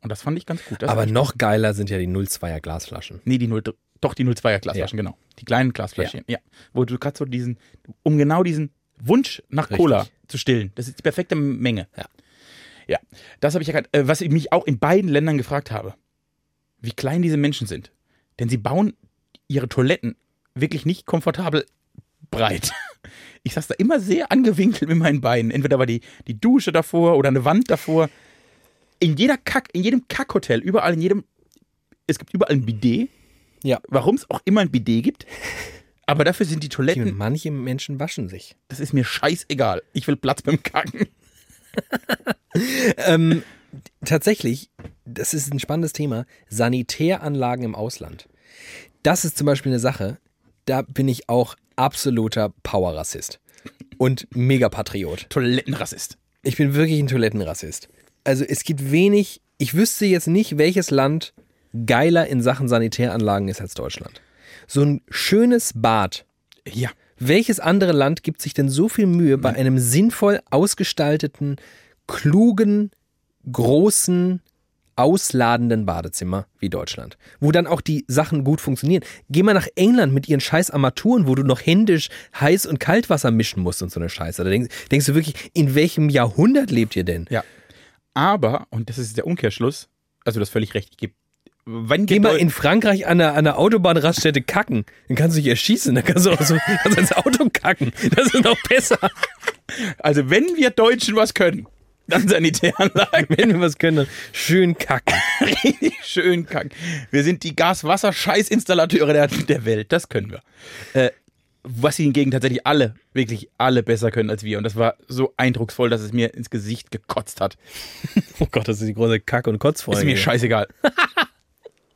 Und das fand ich ganz gut. Das Aber noch geiler sind ja die 02er Glasflaschen. Nee, die 0, doch die 02er Glasflaschen, genau. Die kleinen Glasflaschen, ja. Wo du gerade so diesen, um genau diesen Wunsch nach Richtig. Cola zu stillen. Das ist die perfekte Menge. Ja. Ja, das habe ich ja gerade, äh, was ich mich auch in beiden Ländern gefragt habe. Wie klein diese Menschen sind. Denn sie bauen ihre Toiletten wirklich nicht komfortabel breit. Ich saß da immer sehr angewinkelt mit meinen Beinen. Entweder war die, die Dusche davor oder eine Wand davor. In jeder Kack, in jedem Kackhotel, überall, in jedem, es gibt überall ein Bidet Ja. warum es auch immer ein Bidet gibt. Aber dafür sind die Toiletten, Manche Menschen waschen sich. das ist mir scheißegal. Ich will Platz beim Kacken. Ähm, tatsächlich, das ist ein spannendes Thema, Sanitäranlagen im Ausland. Das ist zum Beispiel eine Sache, da bin ich auch absoluter Powerrassist und Megapatriot. Toilettenrassist. Ich bin wirklich ein Toilettenrassist. Also es gibt wenig, ich wüsste jetzt nicht, welches Land geiler in Sachen Sanitäranlagen ist als Deutschland. So ein schönes Bad. Ja. Welches andere Land gibt sich denn so viel Mühe bei einem sinnvoll ausgestalteten, klugen, großen, ausladenden Badezimmer wie Deutschland? Wo dann auch die Sachen gut funktionieren. Geh mal nach England mit ihren scheiß Armaturen, wo du noch händisch Heiß- und Kaltwasser mischen musst und so eine Scheiße. Da denkst, denkst du wirklich, in welchem Jahrhundert lebt ihr denn? Ja. Aber, und das ist der Umkehrschluss, also du hast völlig recht, ich gebe wenn Geh mal in Frankreich an der, an der Autobahnraststätte kacken. Dann kannst du dich erschießen. Dann kannst du auch so kannst ins Auto kacken. Das ist noch besser. also wenn wir Deutschen was können, dann Sanitäranlagen. Wenn wir was können, dann schön kacken. Richtig schön kacken. Wir sind die Gas-Wasser-Scheißinstallateure der, der Welt. Das können wir. Äh, was sie hingegen tatsächlich alle, wirklich alle besser können als wir. Und das war so eindrucksvoll, dass es mir ins Gesicht gekotzt hat. Oh Gott, das ist die große Kack- und Kotzfolge. Ist mir scheißegal.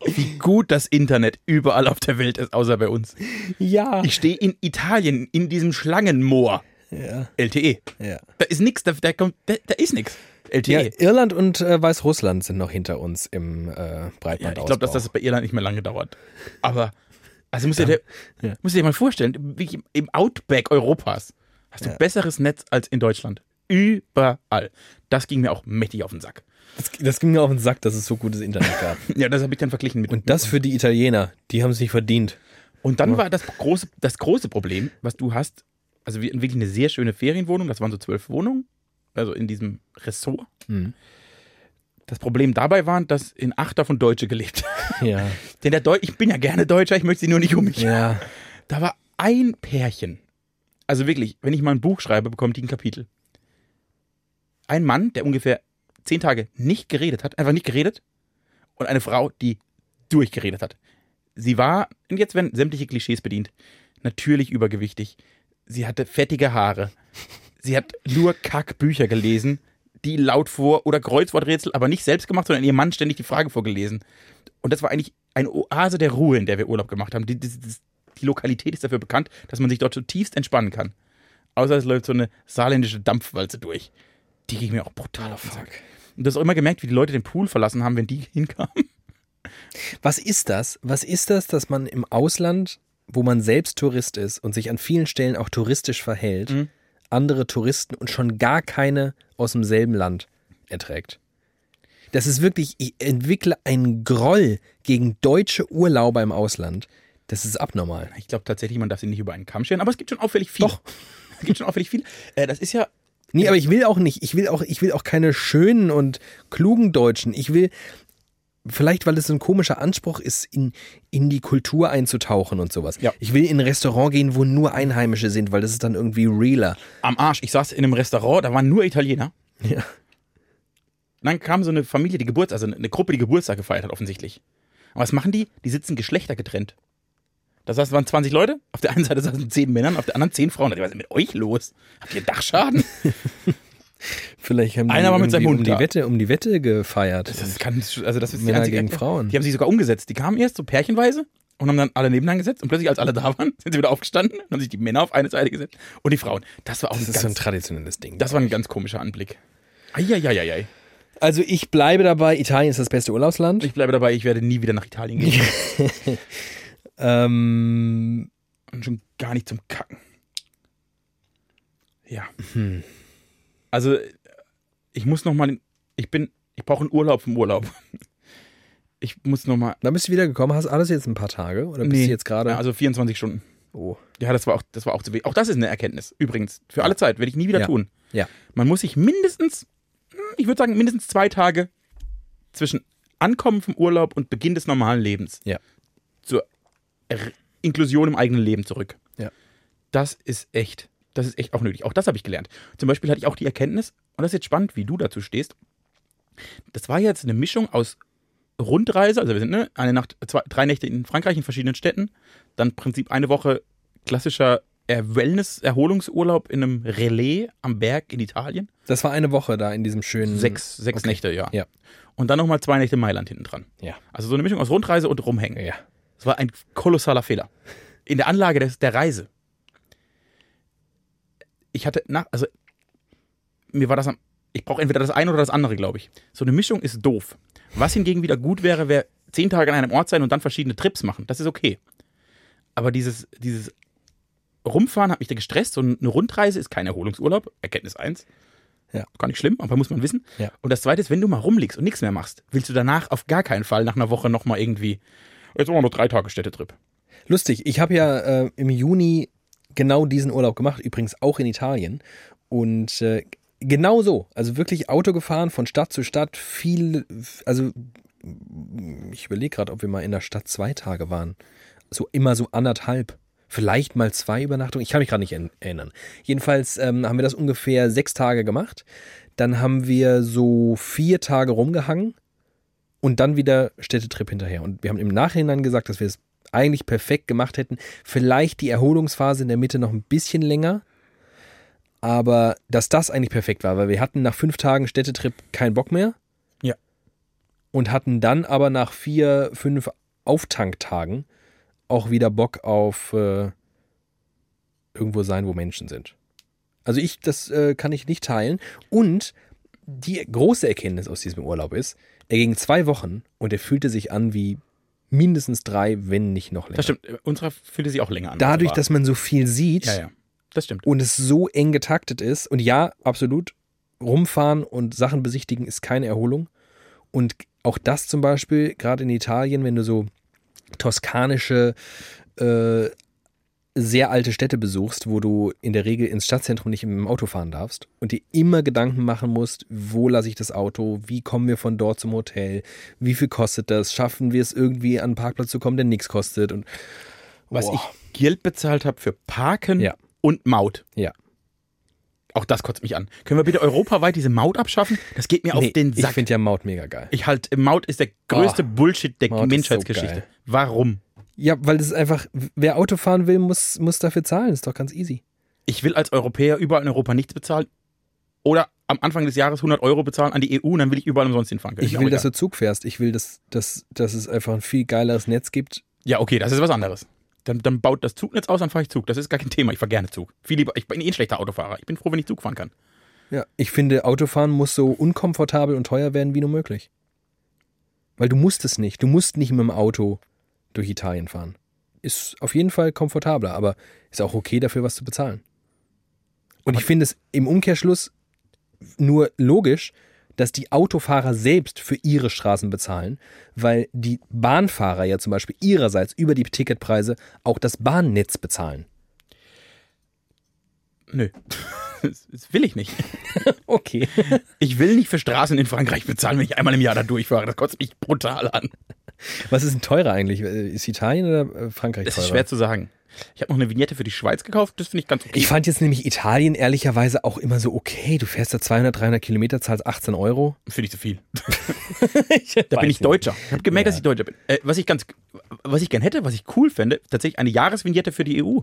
Wie gut das Internet überall auf der Welt ist, außer bei uns. Ja. Ich stehe in Italien in diesem Schlangenmoor. ja, LTE. ja. Da ist nichts, da, da, kommt, da, da ist nichts. LTE. Ja, Ja, Irland und äh, Weißrussland sind noch hinter uns im äh, Breitbandausbau. ich glaube, dass das bei Irland nicht mehr lange dauert. Aber, also musst du dir, Ja. musst du dir mal vorstellen, wie im Outback Europas hast du Ja. besseres Netz als in Deutschland. Überall. Das ging mir auch mächtig auf den Sack. Das, das ging mir auf den Sack, dass es so gutes Internet gab. Ja, das habe ich dann verglichen mit. Und das für die Italiener, die haben es nicht verdient. Und dann war das große, das große Problem, was du hast, also wir- wirklich eine sehr schöne Ferienwohnung, das waren so zwölf Wohnungen, also in diesem Ressort. Mhm. Das Problem dabei war, dass in acht davon Deutsche gelebt. Ja. Denn der Deu ich bin ja gerne Deutscher, ich möchte sie nur nicht um mich. Ja. Da war ein Pärchen. Also wirklich, wenn ich mal ein Buch schreibe, bekommt die ein Kapitel. Ein Mann, der ungefähr zehn Tage nicht geredet hat, einfach nicht geredet. Und eine Frau, die durchgeredet hat. Sie war, und jetzt werden sämtliche Klischees bedient, natürlich übergewichtig. Sie hatte fettige Haare. Sie hat nur Kackbücher gelesen, die laut vor oder Kreuzworträtsel, aber nicht selbst gemacht, sondern ihr Mann ständig die Frage vorgelesen. Und das war eigentlich eine Oase der Ruhe, in der wir Urlaub gemacht haben. Die, die, die, Lokalität ist dafür bekannt, dass man sich dort zutiefst entspannen kann. Außer es läuft so eine saarländische Dampfwalze durch. Die ging mir auch brutal auf den Sack. Und das auch immer gemerkt, wie die Leute den Pool verlassen haben, wenn die hinkamen. Was ist das? Was ist das, dass man im Ausland, wo man selbst Tourist ist und sich an vielen Stellen auch touristisch verhält, Mhm. andere Touristen und schon gar keine aus demselben Land erträgt? Das ist wirklich, ich entwickle einen Groll gegen deutsche Urlauber im Ausland. Das ist abnormal. Ich glaube tatsächlich, man darf sie nicht über einen Kamm scheren, aber es gibt schon auffällig viel. Doch. Es gibt schon auffällig viel. Äh, das ist ja, Nee, aber ich will auch nicht, ich will auch, ich will auch keine schönen und klugen Deutschen. Ich will, vielleicht weil es so ein komischer Anspruch ist, in, in die Kultur einzutauchen und sowas. Ja. Ich will in ein Restaurant gehen, wo nur Einheimische sind, weil das ist dann irgendwie realer. am Arsch. Ich saß in einem Restaurant, da waren nur Italiener. Ja. Und dann kam so eine Familie, die Geburtstag, also eine Gruppe, die Geburtstag gefeiert hat, offensichtlich. Und was machen die? Die sitzen geschlechtergetrennt. Das heißt, es waren 20 Leute, auf der einen Seite saßen 10 Männer, auf der anderen 10 Frauen. Was ist mit euch los? Habt ihr Dachschaden? Vielleicht haben die Einer war mit seinem Hund um die da. Wette, um die Wette gefeiert. Das kann, also das ist die Männer einzige gegen Frauen. Die haben sich sogar umgesetzt. Die kamen erst so pärchenweise und haben dann alle nebeneinander gesetzt und plötzlich, als alle da waren, sind sie wieder aufgestanden und haben sich die Männer auf eine Seite gesetzt und die Frauen. Das war auch Das ein ist so ein ganz, traditionelles Ding. das war ein ganz komischer Anblick. Eieieiei. also ich bleibe dabei, Italien ist das beste Urlaubsland. Ich bleibe dabei, ich werde nie wieder nach Italien gehen. Ähm, Und schon gar nicht zum Kacken. Ja. Hm. Also, ich muss noch mal, ich bin, ich brauche einen Urlaub vom Urlaub. Ich muss noch mal, da bist du wiedergekommen, hast alles jetzt ein paar Tage oder bist Nee. du jetzt gerade? ja, also 24 Stunden. oh. Ja, das war auch, das war auch zu wenig. Auch das ist eine Erkenntnis. Übrigens, für alle Zeit, werde ich nie wieder Ja. tun. Ja. Man muss sich mindestens, hm, ich würde sagen, mindestens zwei Tage zwischen Ankommen vom Urlaub und Beginn des normalen Lebens Ja. zur Inklusion im eigenen Leben zurück. Ja. Das ist echt, das ist echt auch nötig. Auch das habe ich gelernt. Zum Beispiel hatte ich auch die Erkenntnis, und das ist jetzt spannend, wie du dazu stehst. Das war jetzt eine Mischung aus Rundreise, also wir sind ne, eine Nacht, zwei, drei Nächte in Frankreich in verschiedenen Städten, dann im Prinzip eine Woche klassischer Wellness-Erholungsurlaub in einem Relais am Berg in Italien. Das war eine Woche da in diesem schönen. Sechs, sechs. Okay. Nächte, ja. Ja. Und dann nochmal zwei Nächte Mailand hinten dran. Ja. Also so eine Mischung aus Rundreise und Rumhängen. Ja. Das war ein kolossaler Fehler. In der Anlage des, der Reise. Ich hatte nach, also mir war das am, ich brauche entweder das eine oder das andere, glaube ich. So eine Mischung ist doof. Was hingegen wieder gut wäre, wäre zehn Tage an einem Ort sein und dann verschiedene Trips machen. Das ist okay. Aber dieses, dieses Rumfahren hat mich da gestresst. So eine Rundreise ist kein Erholungsurlaub. Erkenntnis eins. Ja. Gar nicht schlimm, aber muss man wissen. Ja. Und das zweite ist, wenn du mal rumliegst und nichts mehr machst, willst du danach auf gar keinen Fall nach einer Woche nochmal irgendwie, jetzt wir nur drei Tage Städtetrip. Lustig, ich habe ja äh, im Juni genau diesen Urlaub gemacht, übrigens auch in Italien. Und äh, genau so, also wirklich Auto gefahren von Stadt zu Stadt, viel, also ich überlege gerade, ob wir mal in der Stadt zwei Tage waren. So immer so anderthalb. Vielleicht mal zwei Übernachtungen. Ich kann mich gerade nicht erinnern. Jedenfalls ähm, haben wir das ungefähr sechs Tage gemacht. Dann haben wir so vier Tage rumgehangen und dann wieder Städtetrip hinterher. Und wir haben im Nachhinein gesagt, dass wir es eigentlich perfekt gemacht hätten. Vielleicht die Erholungsphase in der Mitte noch ein bisschen länger. Aber dass das eigentlich perfekt war, weil wir hatten nach fünf Tagen Städtetrip keinen Bock mehr. Ja. Und hatten dann aber nach vier, fünf Auftanktagen auch wieder Bock auf äh, irgendwo sein, wo Menschen sind. Also ich, das äh, kann ich nicht teilen. Und die große Erkenntnis aus diesem Urlaub ist, er ging zwei Wochen und er fühlte sich an wie mindestens drei, wenn nicht noch länger. Das stimmt. Unserer fühlte sich auch länger an. Dadurch, dass man so viel sieht ja, ja. Das stimmt. und es so eng getaktet ist. Und ja, absolut, rumfahren und Sachen besichtigen ist keine Erholung. Und auch das zum Beispiel, gerade in Italien, wenn du so toskanische, äh, sehr alte Städte besuchst, wo du in der Regel ins Stadtzentrum nicht im Auto fahren darfst und dir immer Gedanken machen musst, wo lasse ich das Auto, wie kommen wir von dort zum Hotel, wie viel kostet das, schaffen wir es irgendwie an einen Parkplatz zu kommen, der nichts kostet und Was Boah. ich Geld bezahlt habe für Parken Ja. und Maut. Ja. Auch das kotzt mich an. Können wir bitte europaweit diese Maut abschaffen? Das geht mir auf Nee, den ich Sack. finde ja Maut mega geil. Ich halt, Maut ist der größte Oh, Bullshit der Maut so Menschheitsgeschichte. geil. Warum? Ja, weil das ist einfach, wer Auto fahren will, muss, muss dafür zahlen. ist doch ganz easy. Ich will als Europäer überall in Europa nichts bezahlen oder am Anfang des Jahres 100 Euro bezahlen an die EU und dann will ich überall umsonst hinfahren können. Ich will, dass du. Zug fährst. Ich will, dass, dass, dass es einfach ein viel geileres Netz gibt. Ja, okay, das ist was anderes. Dann, dann baut das Zugnetz aus, dann fahre ich Zug. Das ist gar kein Thema. Ich fahre gerne Zug. Viel lieber, ich bin eh ein schlechter Autofahrer. Ich bin froh, wenn ich Zug fahren kann. Ja, ich finde, Autofahren muss so unkomfortabel und teuer werden wie nur möglich. Weil du musst es nicht. Du musst nicht mit dem Auto durch Italien fahren. Ist auf jeden Fall komfortabler, aber ist auch okay dafür, was zu bezahlen. Und ich finde es im Umkehrschluss nur logisch, dass die Autofahrer selbst für ihre Straßen bezahlen, weil die Bahnfahrer ja zum Beispiel ihrerseits über die Ticketpreise auch das Bahnnetz bezahlen. Nö. Das, will ich nicht. Okay. Ich will nicht für Straßen in Frankreich bezahlen, wenn ich einmal im Jahr da durchfahre. Das kotzt mich brutal an. Was ist denn teurer eigentlich? Ist Italien oder äh, Frankreich Das teurer? ist schwer zu sagen. Ich habe noch eine Vignette für die Schweiz gekauft. Das finde ich ganz okay. Ich fand jetzt nämlich Italien ehrlicherweise auch immer so okay. Du fährst da 200, 300 Kilometer, zahlst 18 Euro. Finde ich zu viel. Da bin ich Deutscher. Ich habe gemerkt, Ja. dass ich Deutscher bin. Äh, was ich ganz, was ich gern hätte, was ich cool fände, tatsächlich eine Jahresvignette für die EU.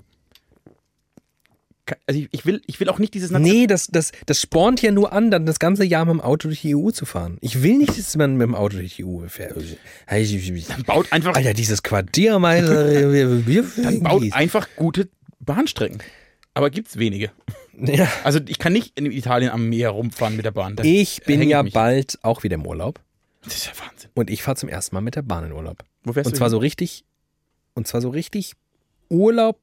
Also ich, ich will, ich will auch nicht dieses Nation- Nee, das, das, das spornt ja nur an, dann das ganze Jahr mit dem Auto durch die EU zu fahren. Ich will nicht, dass man mit dem Auto durch die EU fährt. baut einfach, Alter, dieses Quartier, Meister, wir, wir, dann baut einfach gute Bahnstrecken. Aber gibt's wenige. ja. Also ich kann nicht in Italien am Meer rumfahren mit der Bahn. Da Ich bin ja mich. bald auch wieder im Urlaub Das ist ja Wahnsinn. und ich fahre zum ersten Mal mit der Bahn in Urlaub. Wo fährst Und du zwar hin? so richtig, und zwar so richtig Urlaub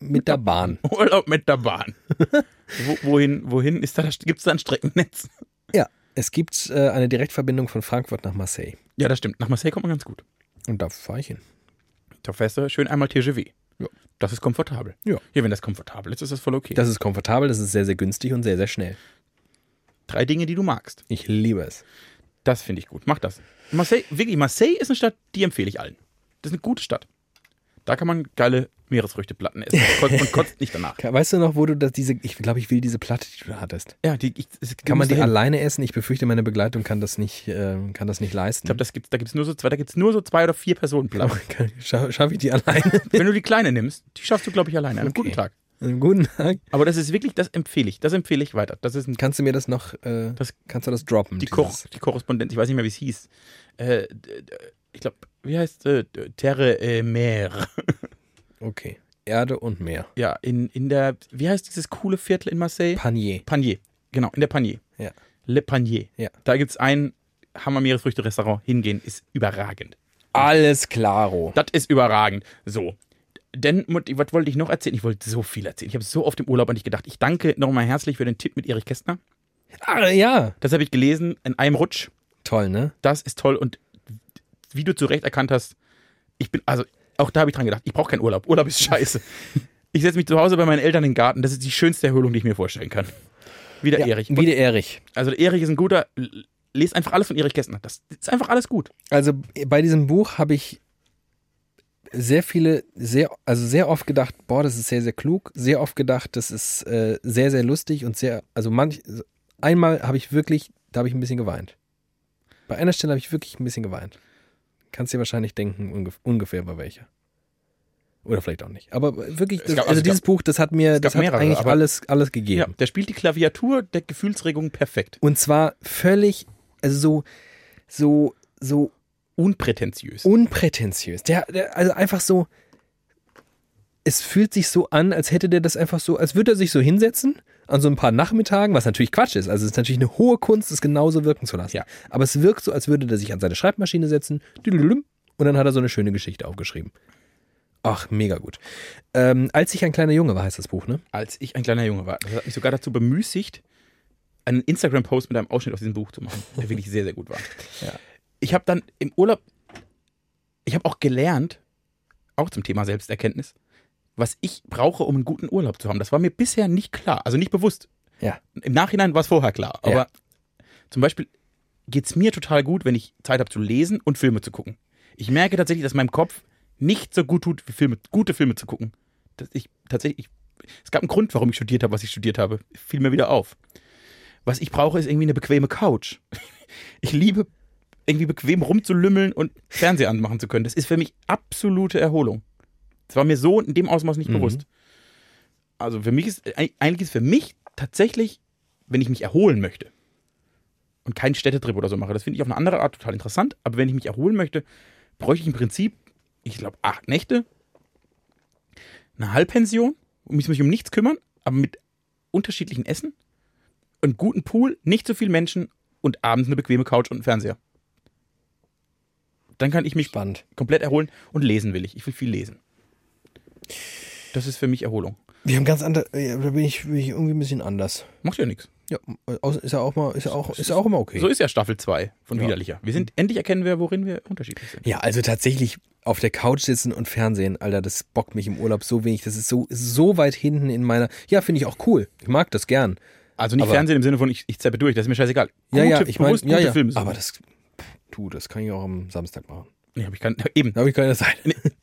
mit der Bahn. Urlaub mit der Bahn. Wo, wohin, wohin ist da, gibt's da ein Streckennetz? Ja, es gibt äh, eine Direktverbindung von Frankfurt nach Marseille. Ja, das stimmt. Nach Marseille kommt man ganz gut. Und da fahre ich hin. Da fährst du schön einmal TGV. Ja. Das ist komfortabel. Ja. Ja, wenn das komfortabel ist, ist das voll okay. Das ist komfortabel, das ist sehr, sehr günstig und sehr, sehr schnell. Drei Dinge, die du magst. Ich liebe es. Das finde ich gut. Mach das. Marseille, wirklich, Marseille ist eine Stadt, die empfehle ich allen. Das ist eine gute Stadt. Da kann man geile Meeresfrüchteplatten essen und kotzt, nicht danach. Weißt du noch, wo du das, diese, ich glaube, ich will diese Platte, die du da hattest. Ja, die, ich, es- Kann man die dahin. alleine essen? Ich befürchte, meine Begleitung kann das nicht, äh, kann das nicht leisten. Ich glaube, das gibt's, da gibt es nur so zwei, da gibt's nur so zwei oder vier Personen Platten. Scha Schaffe ich die alleine? Wenn du die kleine nimmst, die schaffst du, glaube ich, alleine. An einem Okay. guten Tag. Einen guten Tag. Aber das ist wirklich, das empfehle ich. Das empfehle ich weiter. Das ist ein, Kannst du mir das noch, äh, Das- kannst du das droppen? die, Kor die Korrespondenz, ich weiß nicht mehr, wie es hieß. Äh, ich glaube, wie heißt äh, Terre äh, Mer? Okay. Erde und Meer. Ja, in, in der, wie heißt dieses coole Viertel in Marseille? Panier. Panier. Genau, in der Panier. Ja. Le Panier. Ja. Da gibt es ein Hammer-Meeresfrüchte-Restaurant. Hingehen ist überragend. Alles klaro. Das ist überragend. So. Denn, was wollte ich noch erzählen? Ich wollte so viel erzählen. Ich habe so oft im Urlaub an dich gedacht. Ich danke nochmal herzlich für den Tipp mit Erich Kästner. Ah, ja. Das habe ich gelesen in einem Rutsch. Toll, ne? Das ist toll. Und wie du zu Recht erkannt hast, ich bin, also auch da habe ich dran gedacht, ich brauche keinen Urlaub. Urlaub ist scheiße. ich setze mich zu Hause bei meinen Eltern in den Garten. Das ist die schönste Erholung, die ich mir vorstellen kann. Wie der Ja, Erich. Wie der Erich. Also Erich ist ein guter, lest einfach alles von Erich Kästner. Das ist einfach alles gut. Also bei diesem Buch habe ich sehr viele, sehr, also sehr oft gedacht, boah, das ist sehr, sehr klug. Sehr oft gedacht, das ist äh, sehr, sehr lustig und sehr, also manch, einmal habe ich wirklich, da habe ich ein bisschen geweint. Bei einer Stelle habe ich wirklich ein bisschen geweint. Kannst dir wahrscheinlich denken, ungef ungefähr bei welcher. Oder vielleicht auch nicht. Aber wirklich, das, gab- also es dieses gab- Buch, das hat mir, das hat mehrere, eigentlich alles, alles Ja, gegeben. der spielt die Klaviatur der Gefühlsregung perfekt. Und zwar völlig, also so, so, so Unprätentiös. unprätentiös. Der, der, also einfach so, es fühlt sich so an, als hätte der das einfach so, als würde er sich so hinsetzen an so ein paar Nachmittagen, was natürlich Quatsch ist. Also es ist natürlich eine hohe Kunst, es genauso wirken zu lassen. Ja. Aber es wirkt so, als würde er sich an seine Schreibmaschine setzen und dann hat er so eine schöne Geschichte aufgeschrieben. Ach, mega gut. Ähm, als ich ein kleiner Junge war, heißt das Buch, ne? Als ich ein kleiner Junge war, das hat mich sogar dazu bemüßigt, einen Instagram-Post mit einem Ausschnitt aus diesem Buch zu machen, der wirklich sehr, sehr gut war. Ja. Ich habe dann im Urlaub, ich habe auch gelernt, auch zum Thema Selbsterkenntnis, was ich brauche, um einen guten Urlaub zu haben. Das war mir bisher nicht klar, also nicht bewusst. Ja. Im Nachhinein war es vorher klar. Aber Ja. zum Beispiel geht es mir total gut, wenn ich Zeit habe zu lesen und Filme zu gucken. Ich merke tatsächlich, dass meinem Kopf nicht so gut tut, wie Filme, gute Filme zu gucken. Dass ich tatsächlich, es gab einen Grund, warum ich studiert habe, was ich studiert habe. Fiel mir wieder auf. Was ich brauche, ist irgendwie eine bequeme Couch. Ich liebe irgendwie bequem rumzulümmeln und Fernseher anmachen zu können. Das ist für mich absolute Erholung. Das war mir so in dem Ausmaß nicht Mhm. bewusst. Also für mich ist, eigentlich ist für mich tatsächlich, wenn ich mich erholen möchte und keinen Städtetrip oder so mache, das finde ich auf eine andere Art total interessant, aber wenn ich mich erholen möchte, bräuchte ich im Prinzip, ich glaube, acht Nächte, eine Halbpension, um mich mich um nichts kümmern, aber mit unterschiedlichen Essen, einen guten Pool, nicht so viele Menschen und abends eine bequeme Couch und einen Fernseher. Dann kann ich mich Spannend. komplett erholen und lesen will ich. Ich will viel lesen. Das ist für mich Erholung. Wir haben ganz andere, ja, da bin ich, bin ich irgendwie ein bisschen anders. Macht ja nichts. Ja, ist ja auch mal, ist ja auch, ist ja auch immer okay. So ist ja Staffel 2 von Ja. Widerlicher. Wir sind, endlich erkennen wir, worin wir unterschiedlich sind. Ja, also tatsächlich auf der Couch sitzen und Fernsehen, Alter, das bockt mich im Urlaub so wenig. Das ist so, so weit hinten in meiner. Ja, finde ich auch cool. Ich mag das gern. Also nicht Aber- Fernsehen im Sinne von, ich, ich zappe durch, das ist mir scheißegal. Ja, ja, Gute, ich meine, ja, gute ja. Aber das, tu, das kann ich auch am Samstag machen. Nee, hab ich kein, eben. Da habe ich keine Zeit.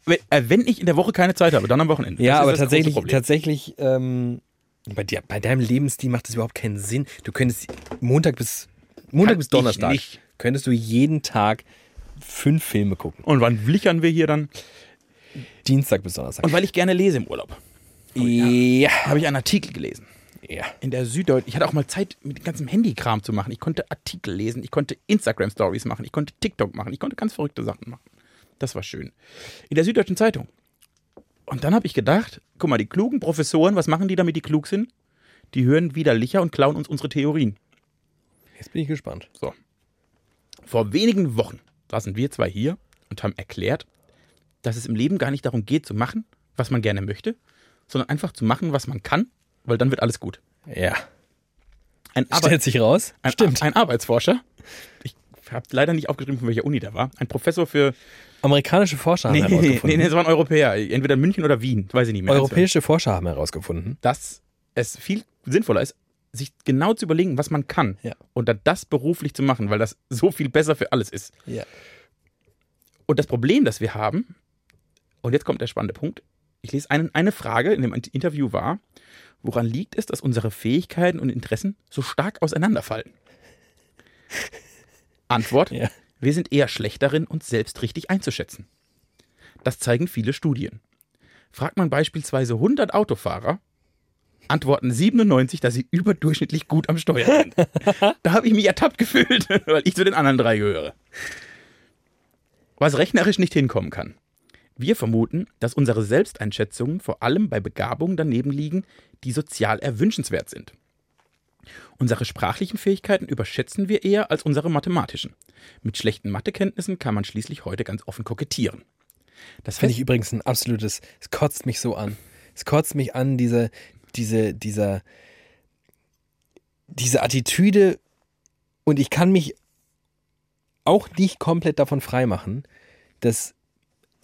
Wenn, äh, wenn ich in der Woche keine Zeit habe, dann am Wochenende. Ja, Das aber tatsächlich, tatsächlich, ähm, bei, dir, bei deinem Lebensstil macht das überhaupt keinen Sinn. Du könntest Montag bis Montag Kann bis Donnerstag könntest du jeden Tag fünf Filme gucken. Und wann flichern wir hier dann? Dienstag bis Donnerstag. Und weil ich gerne lese im Urlaub, ja. habe ich einen Artikel gelesen. Ja. In der Süddeutschen. Ich hatte auch mal Zeit, mit dem ganzen Handykram zu machen. Ich konnte Artikel lesen, ich konnte Instagram-Stories machen, ich konnte TikTok machen, ich konnte ganz verrückte Sachen machen. Das war schön. In der Süddeutschen Zeitung. Und dann habe ich gedacht, guck mal, die klugen Professoren, was machen die, damit die klug sind? Die hören widerlicher und klauen uns unsere Theorien. Jetzt bin ich gespannt. So. Vor wenigen Wochen saßen wir zwei hier und haben erklärt, dass es im Leben gar nicht darum geht, zu machen, was man gerne möchte, sondern einfach zu machen, was man kann, weil dann wird alles gut. Ja. Ein, Arbeit, Stellt sich raus. ein, Stimmt. ein Arbeitsforscher, ich habe leider nicht aufgeschrieben, von welcher Uni der war, ein Professor für. Amerikanische Forscher haben Nee, nee, nee, herausgefunden. nee, das war ein Europäer, entweder München oder Wien, weiß ich nicht mehr. Europäische Forscher haben herausgefunden. Dass es viel sinnvoller ist, sich genau zu überlegen, was man kann Ja. und dann das beruflich zu machen, weil das so viel besser für alles ist. Ja. Und das Problem, das wir haben, und jetzt kommt der spannende Punkt, ich lese einen, eine Frage in dem Interview war, woran liegt es, dass unsere Fähigkeiten und Interessen so stark auseinanderfallen? Antwort, Ja. wir sind eher schlecht darin, uns selbst richtig einzuschätzen. Das zeigen viele Studien. Fragt man beispielsweise 100 Autofahrer, antworten 97, dass sie überdurchschnittlich gut am Steuer sind. da habe ich mich ertappt gefühlt, weil ich zu den anderen drei gehöre. Was rechnerisch nicht hinkommen kann. Wir vermuten, dass unsere Selbsteinschätzungen vor allem bei Begabungen daneben liegen, die sozial erwünschenswert sind. Unsere sprachlichen Fähigkeiten überschätzen wir eher als unsere mathematischen. Mit schlechten Mathekenntnissen kann man schließlich heute ganz offen kokettieren. Das Finde ich übrigens ein absolutes, es kotzt mich so an. Es kotzt mich an, diese, diese, dieser, diese Attitüde und ich kann mich auch nicht komplett davon freimachen, dass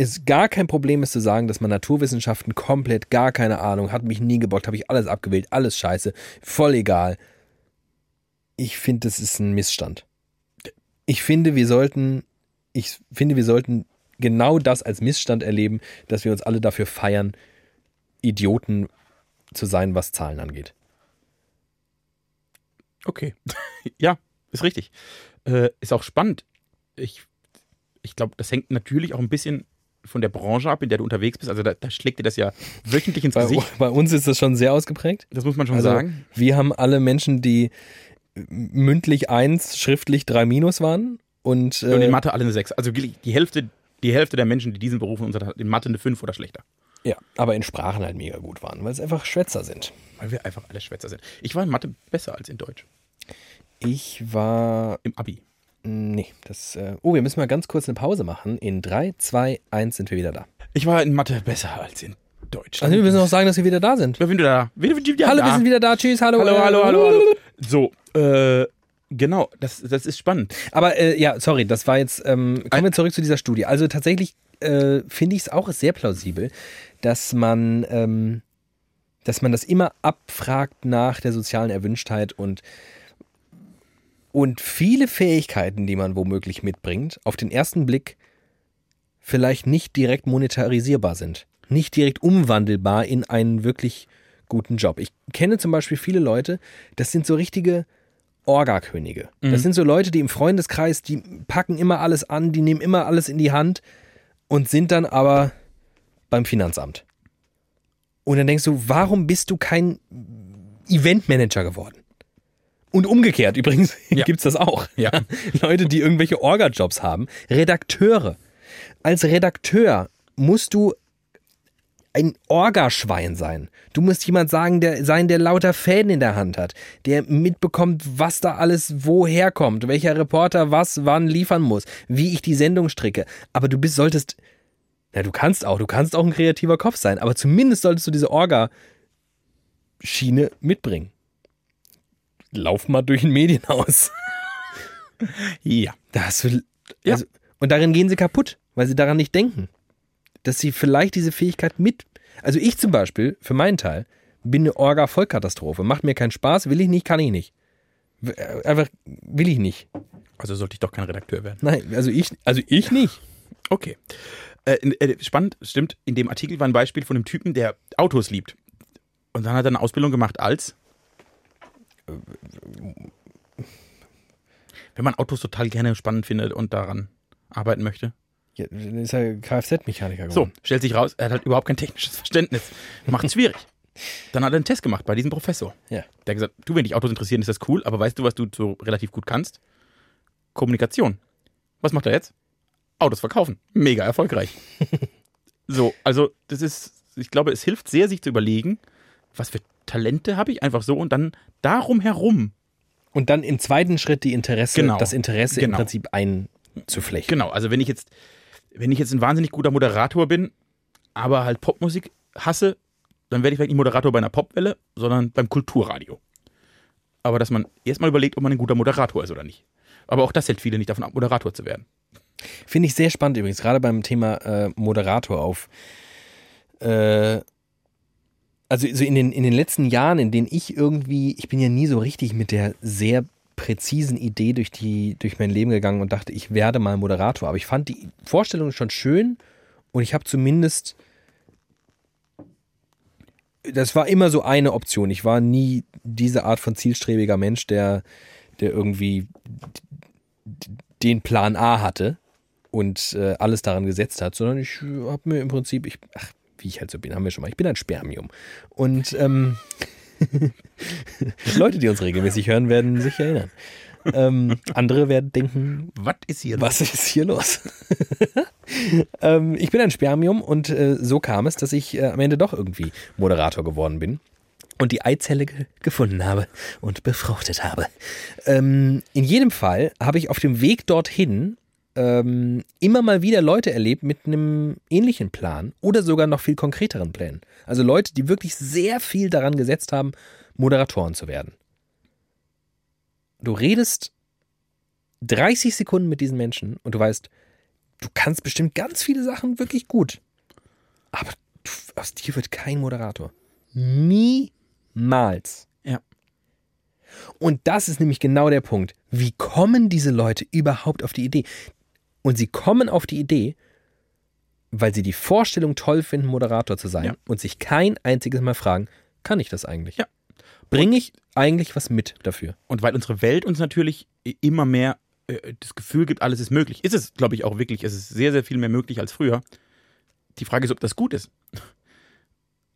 es gar kein Problem ist zu sagen, dass man Naturwissenschaften komplett gar keine Ahnung, hat mich nie gebockt, habe ich alles abgewählt, alles scheiße, voll egal. Ich finde, das ist ein Missstand. ich finde, wir sollten, ich finde, wir sollten genau das als Missstand erleben, dass wir uns alle dafür feiern, Idioten zu sein, was Zahlen angeht. Okay. ja, ist richtig. Äh, ist auch spannend. Ich, ich glaube, das hängt natürlich auch ein bisschen von der Branche ab, in der du unterwegs bist. Also da, da schlägt dir das ja wöchentlich ins Bei, Gesicht. bei uns ist das schon sehr ausgeprägt. Das muss man schon Also, sagen. Wir haben alle Menschen, die mündlich eins, schriftlich drei Minus waren. Und, Und in äh, Mathe alle eine 6. Also die Hälfte, die Hälfte der Menschen, die diesen Beruf in unserer in Mathe eine 5 oder schlechter. ja, aber in Sprachen halt mega gut waren, weil es einfach Schwätzer sind. Weil wir einfach alle Schwätzer sind. Ich war in Mathe besser als in Deutsch. Ich war. Im Abi. Nee, das. Äh, oh, wir müssen mal ganz kurz eine Pause machen. In 3, 2, 1 sind wir wieder da. Ich war in Mathe besser als in Deutsch. Also, wir müssen auch sagen, dass wir wieder da sind. Wir sind wieder da. Wir sind wieder Hallo, da. wir sind wieder da. Tschüss, hallo. Hallo, hallo, hallo, hallo. So, äh, genau, das, das ist spannend. Aber äh, ja, sorry, das war jetzt. Ähm, kommen wir zurück zu dieser Studie. Also tatsächlich äh, finde ich es auch sehr plausibel, dass man, ähm, dass man das immer abfragt nach der sozialen Erwünschtheit und und viele Fähigkeiten, die man womöglich mitbringt, auf den ersten Blick vielleicht nicht direkt monetarisierbar sind, nicht direkt umwandelbar in einen wirklich guten Job. Ich kenne zum Beispiel viele Leute, das sind so richtige Orga-Könige. Das sind so Leute, die im Freundeskreis, die packen immer alles an, die nehmen immer alles in die Hand und sind dann aber beim Finanzamt. Und dann denkst du, warum bist du kein Eventmanager geworden? Und umgekehrt übrigens Ja. gibt's das auch. Ja. Leute, die irgendwelche Orga-Jobs haben. Redakteure. Als Redakteur musst du ein Orgaschwein sein. Du musst jemand sagen, der sein, der lauter Fäden in der Hand hat, der mitbekommt, was da alles woher kommt, welcher Reporter was wann liefern muss, wie ich die Sendung stricke. Aber du bist, solltest, na, du kannst auch, du kannst auch ein kreativer Kopf sein, aber zumindest solltest du diese Orga-Schiene mitbringen. Lauf mal durch ein Medienhaus. Ja. Da hast du, Ja. also, und darin gehen sie kaputt, weil sie daran nicht denken. Dass sie vielleicht diese Fähigkeit mit. Also ich zum Beispiel, für meinen Teil, bin eine Orga-Vollkatastrophe. Macht mir keinen Spaß, will ich nicht, kann ich nicht. Äh, Einfach will ich nicht. Also sollte ich doch kein Redakteur werden. Nein, also ich, also ich nicht. Okay. Äh, äh, spannend, stimmt. In dem Artikel war ein Beispiel von einem Typen, der Autos liebt. Und dann hat er eine Ausbildung gemacht als. Wenn man Autos total gerne spannend findet und daran arbeiten möchte. Ja, dann ist er Kfz-Mechaniker So, geworden. stellt sich raus, er hat halt überhaupt kein technisches Verständnis. Macht es schwierig. Dann hat er einen Test gemacht bei diesem Professor. Ja. Der hat gesagt, du, wenn dich Autos interessieren, ist das cool, aber weißt du, was du so relativ gut kannst? Kommunikation. Was macht er jetzt? Autos verkaufen. Mega erfolgreich. so, also das ist, ich glaube, es hilft sehr, sich zu überlegen, was für Talente habe ich einfach so und dann darum herum. Und dann im zweiten Schritt die Interesse, Genau. das Interesse Genau. im Prinzip einzuflechten. Genau, also wenn ich jetzt, wenn ich jetzt ein wahnsinnig guter Moderator bin, aber halt Popmusik hasse, dann werde ich vielleicht nicht Moderator bei einer Popwelle, sondern beim Kulturradio. Aber dass man erstmal überlegt, ob man ein guter Moderator ist oder nicht. Aber auch das hält viele nicht davon ab, Moderator zu werden. Finde ich sehr spannend übrigens, gerade beim Thema äh, Moderator auf. Äh, also so in den, in den letzten Jahren, in denen ich irgendwie, ich bin ja nie so richtig mit der sehr präzisen Idee durch, die, durch mein Leben gegangen und dachte, ich werde mal Moderator. Aber ich fand die Vorstellung schon schön und ich habe zumindest. Das war immer so eine Option. Ich war nie diese Art von zielstrebiger Mensch, der, der irgendwie den Plan A hatte und äh, alles daran gesetzt hat, sondern ich habe mir im Prinzip, ich, ach, wie ich halt so bin, haben wir schon mal, ich bin ein Spermium. Und ähm, Leute, die uns regelmäßig hören, werden sich erinnern. Ähm, andere werden denken, Was ist hier was ist hier los? ähm, ich bin ein Spermium und äh, so kam es, dass ich äh, am Ende doch irgendwie Moderator geworden bin und die Eizelle ge gefunden habe und befruchtet habe. Ähm, in jedem Fall habe ich auf dem Weg dorthin ähm, immer mal wieder Leute erlebt mit einem ähnlichen Plan oder sogar noch viel konkreteren Plänen. Also Leute, die wirklich sehr viel daran gesetzt haben, Moderatoren zu werden. Du redest 30 Sekunden mit diesen Menschen und du weißt, du kannst bestimmt ganz viele Sachen wirklich gut. Aber aus dir wird kein Moderator. Niemals. Ja. Und das ist nämlich genau der Punkt. Wie kommen diese Leute überhaupt auf die Idee? Und sie kommen auf die Idee, weil sie die Vorstellung toll finden, Moderator zu sein Ja. und sich kein einziges Mal fragen, kann ich das eigentlich? Ja. Bringe ich eigentlich was mit dafür? Und weil unsere Welt uns natürlich immer mehr äh, das Gefühl gibt, alles ist möglich. Ist es, glaube ich, auch wirklich. Es ist sehr, sehr viel mehr möglich als früher. Die Frage ist, ob das gut ist.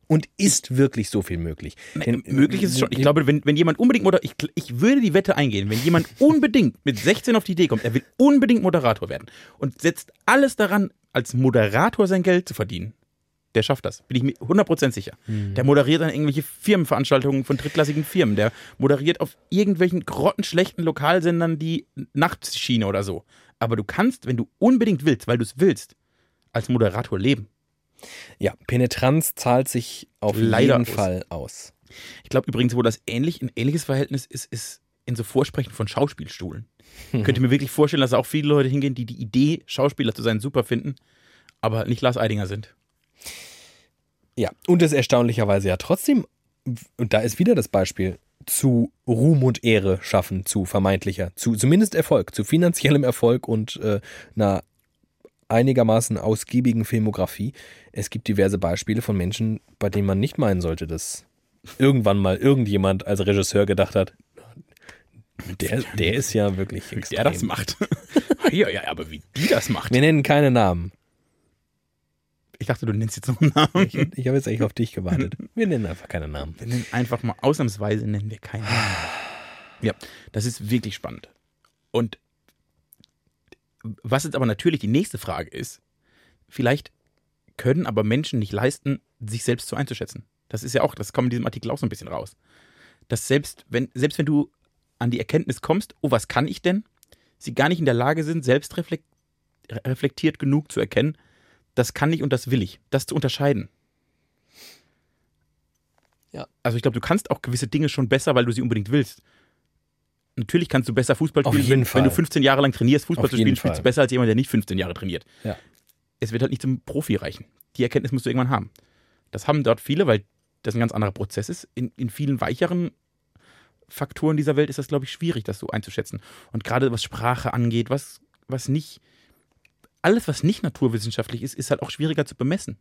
Und ist wirklich so viel möglich? Denn- möglich ist es schon. Ich glaube, wenn, wenn jemand unbedingt Moderator, ich, ich würde die Wette eingehen, wenn jemand unbedingt mit 16 auf die Idee kommt, er will unbedingt Moderator werden und setzt alles daran, als Moderator sein Geld zu verdienen, der schafft das. Bin ich mir 100% sicher. Der moderiert dann irgendwelche Firmenveranstaltungen von drittklassigen Firmen. Der moderiert auf irgendwelchen grottenschlechten Lokalsendern die Nachtschiene oder so. Aber du kannst, wenn du unbedingt willst, weil du es willst, als Moderator leben. Ja, Penetranz zahlt sich auf Leider jeden aus. Fall aus. Ich glaube übrigens, wo das ähnlich, ein ähnliches Verhältnis ist, ist in so Vorsprechen von Schauspielstuhlen. Ich könnte mir wirklich vorstellen, dass da auch viele Leute hingehen, die die Idee, Schauspieler zu sein, super finden, aber nicht Lars Eidinger sind. Ja, und es erstaunlicherweise ja trotzdem, und da ist wieder das Beispiel, zu Ruhm und Ehre schaffen, zu vermeintlicher, zu zumindest Erfolg, zu finanziellem Erfolg und äh, einer einigermaßen ausgiebigen Filmografie. Es gibt diverse Beispiele von Menschen, bei denen man nicht meinen sollte, dass irgendwann mal irgendjemand als Regisseur gedacht hat, der, der ist ja wirklich Der extrem. das macht. ja, ja, aber wie die das macht. Wir nennen keine Namen. Ich dachte, du nennst jetzt noch einen Namen. Ich, ich habe jetzt eigentlich auf dich gewartet. Wir nennen einfach keine Namen. Wir nennen einfach mal, ausnahmsweise nennen wir keinen Namen. Ja, das ist wirklich spannend. Und was jetzt aber natürlich die nächste Frage ist, vielleicht können aber Menschen nicht leisten, sich selbst so einzuschätzen. Das ist ja auch, das kommt in diesem Artikel auch so ein bisschen raus. Dass selbst wenn, selbst wenn du an die Erkenntnis kommst, oh, was kann ich denn? Sie gar nicht in der Lage sind, selbst reflekt, reflektiert genug zu erkennen, das kann ich und das will ich. Das zu unterscheiden. Ja. Also ich glaube, du kannst auch gewisse Dinge schon besser, weil du sie unbedingt willst. Natürlich kannst du besser Fußball spielen, wenn, wenn du 15 Jahre lang trainierst, Fußball Auf zu spielen, spielst du besser als jemand, der nicht 15 Jahre trainiert. Ja. Es wird halt nicht zum Profi reichen. Die Erkenntnis musst du irgendwann haben. Das haben dort viele, weil das ein ganz anderer Prozess ist. In, in vielen weicheren Faktoren dieser Welt ist das, glaube ich, schwierig, das so einzuschätzen. Und gerade was Sprache angeht, was, was nicht, alles, was nicht naturwissenschaftlich ist, ist halt auch schwieriger zu bemessen.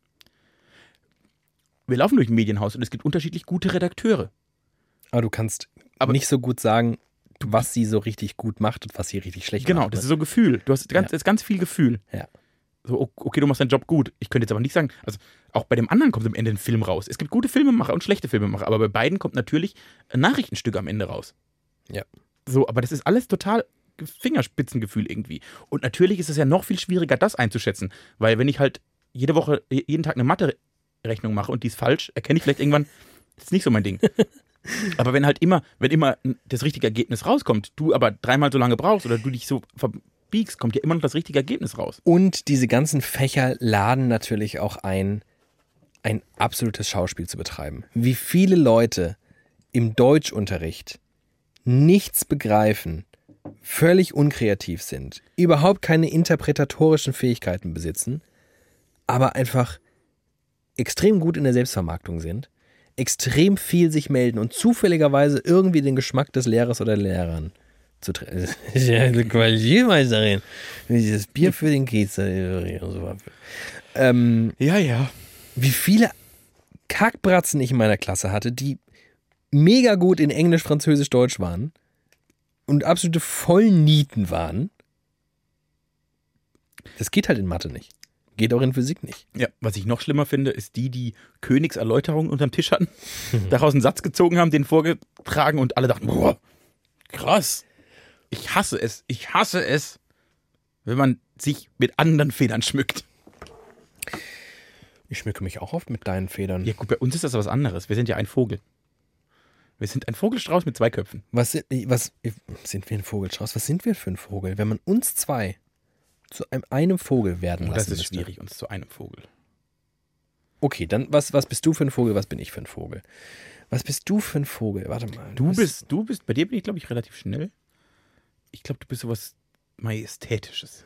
Wir laufen durch ein Medienhaus und es gibt unterschiedlich gute Redakteure. Aber du kannst Aber- nicht so gut sagen, was sie so richtig gut macht und was sie richtig schlecht Genau, macht. das ne? ist so Gefühl. Du hast ganz, Ja. das ist ganz viel Gefühl. Ja. So, okay, du machst deinen Job gut. Ich könnte jetzt aber nicht sagen, also auch bei dem anderen kommt am Ende ein Film raus. Es gibt gute Filmemacher und schlechte Filmemacher, aber bei beiden kommt natürlich ein Nachrichtenstück am Ende raus. Ja. So, aber das ist alles total Fingerspitzengefühl irgendwie. Und natürlich ist es ja noch viel schwieriger, das einzuschätzen, weil wenn ich halt jede Woche, jeden Tag eine Mathe-Rechnung mache und die ist falsch, erkenne ich vielleicht irgendwann, das ist nicht so mein Ding. aber wenn halt immer, wenn immer das richtige Ergebnis rauskommt, du aber dreimal so lange brauchst oder du dich so verbiegst, kommt ja immer noch das richtige Ergebnis raus. Und diese ganzen Fächer laden natürlich auch ein, ein absolutes Schauspiel zu betreiben. Wie viele Leute im Deutschunterricht nichts begreifen, völlig unkreativ sind, überhaupt keine interpretatorischen Fähigkeiten besitzen, aber einfach extrem gut in der Selbstvermarktung sind, extrem viel sich melden und zufälligerweise irgendwie den Geschmack des Lehrers oder der Lehrerin zu treffen. Ja, Qualitätsmeisterin. Dieses Bier für den Kiez. äh. Ähm, Ja, ja. wie viele Kackbratzen ich in meiner Klasse hatte, die mega gut in Englisch, Französisch, Deutsch waren und absolute Vollnieten waren. Das geht halt in Mathe nicht. Geht auch in Physik nicht. Ja, was ich noch schlimmer finde, ist die, die Königserläuterung unterm Tisch hatten, daraus einen Satz gezogen haben, den vorgetragen und alle dachten, boah, krass. Ich hasse es, ich hasse es, wenn man sich mit anderen Federn schmückt. Ich schmücke mich auch oft mit deinen Federn. Ja gut, bei uns ist das was anderes. Wir sind ja ein Vogel. Wir sind ein Vogelstrauß mit zwei Köpfen. Was, sind- was sind wir ein Vogelstrauß? Was sind wir für ein Vogel? Wenn man uns zwei zu einem, einem Vogel werden Und lassen das ist schwierig, uns zu einem Vogel. Okay, dann was, was bist du für ein Vogel? Was bin ich für ein Vogel? Was bist du für ein Vogel? Warte mal. Du was- bist, du bist, bei dir bin ich, glaube ich, relativ schnell. Ich glaube, du bist sowas Majestätisches.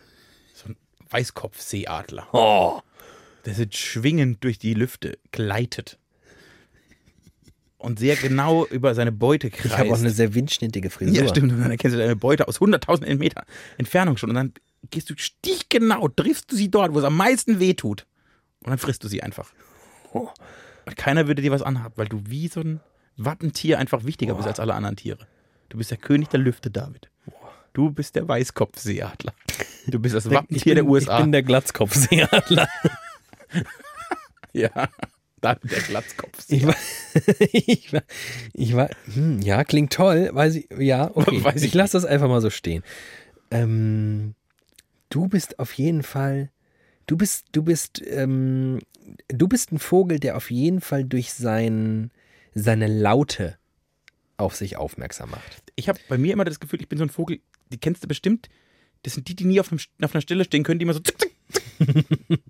So ein Weißkopfseeadler. Oh. Der so schwingend durch die Lüfte gleitet. und sehr genau über seine Beute kreist. Ich habe auch eine sehr windschnittige Frisur. Ja, stimmt. Und dann erkennst du deine Beute aus 100.000 Meter Entfernung schon. Und dann gehst du stichgenau, triffst du sie dort, wo es am meisten weh tut. Und dann frisst du sie einfach. Oh. Und keiner würde dir was anhaben, weil du wie so ein Wappentier einfach wichtiger bist als alle anderen Tiere. Du bist der König der Lüfte, David. Du bist der Weißkopfseeadler. Du bist das Wappentier bin, der USA. Ich bin der Glatzkopfseeadler. ja, David der Glatzkopfsee. Ich war, ich war, ich war hm, ja, klingt toll, weiß ich, ja, okay. Weiß ich ich lasse das einfach mal so stehen. Ähm, du bist auf jeden Fall, du bist, du bist, ähm, du bist ein Vogel, der auf jeden Fall durch sein, seine Laute auf sich aufmerksam macht. Ich habe bei mir immer das Gefühl, ich bin so ein Vogel, die kennst du bestimmt. Das sind die, die nie auf, einem, auf einer Stelle stehen können, die immer so zick, zick, zick.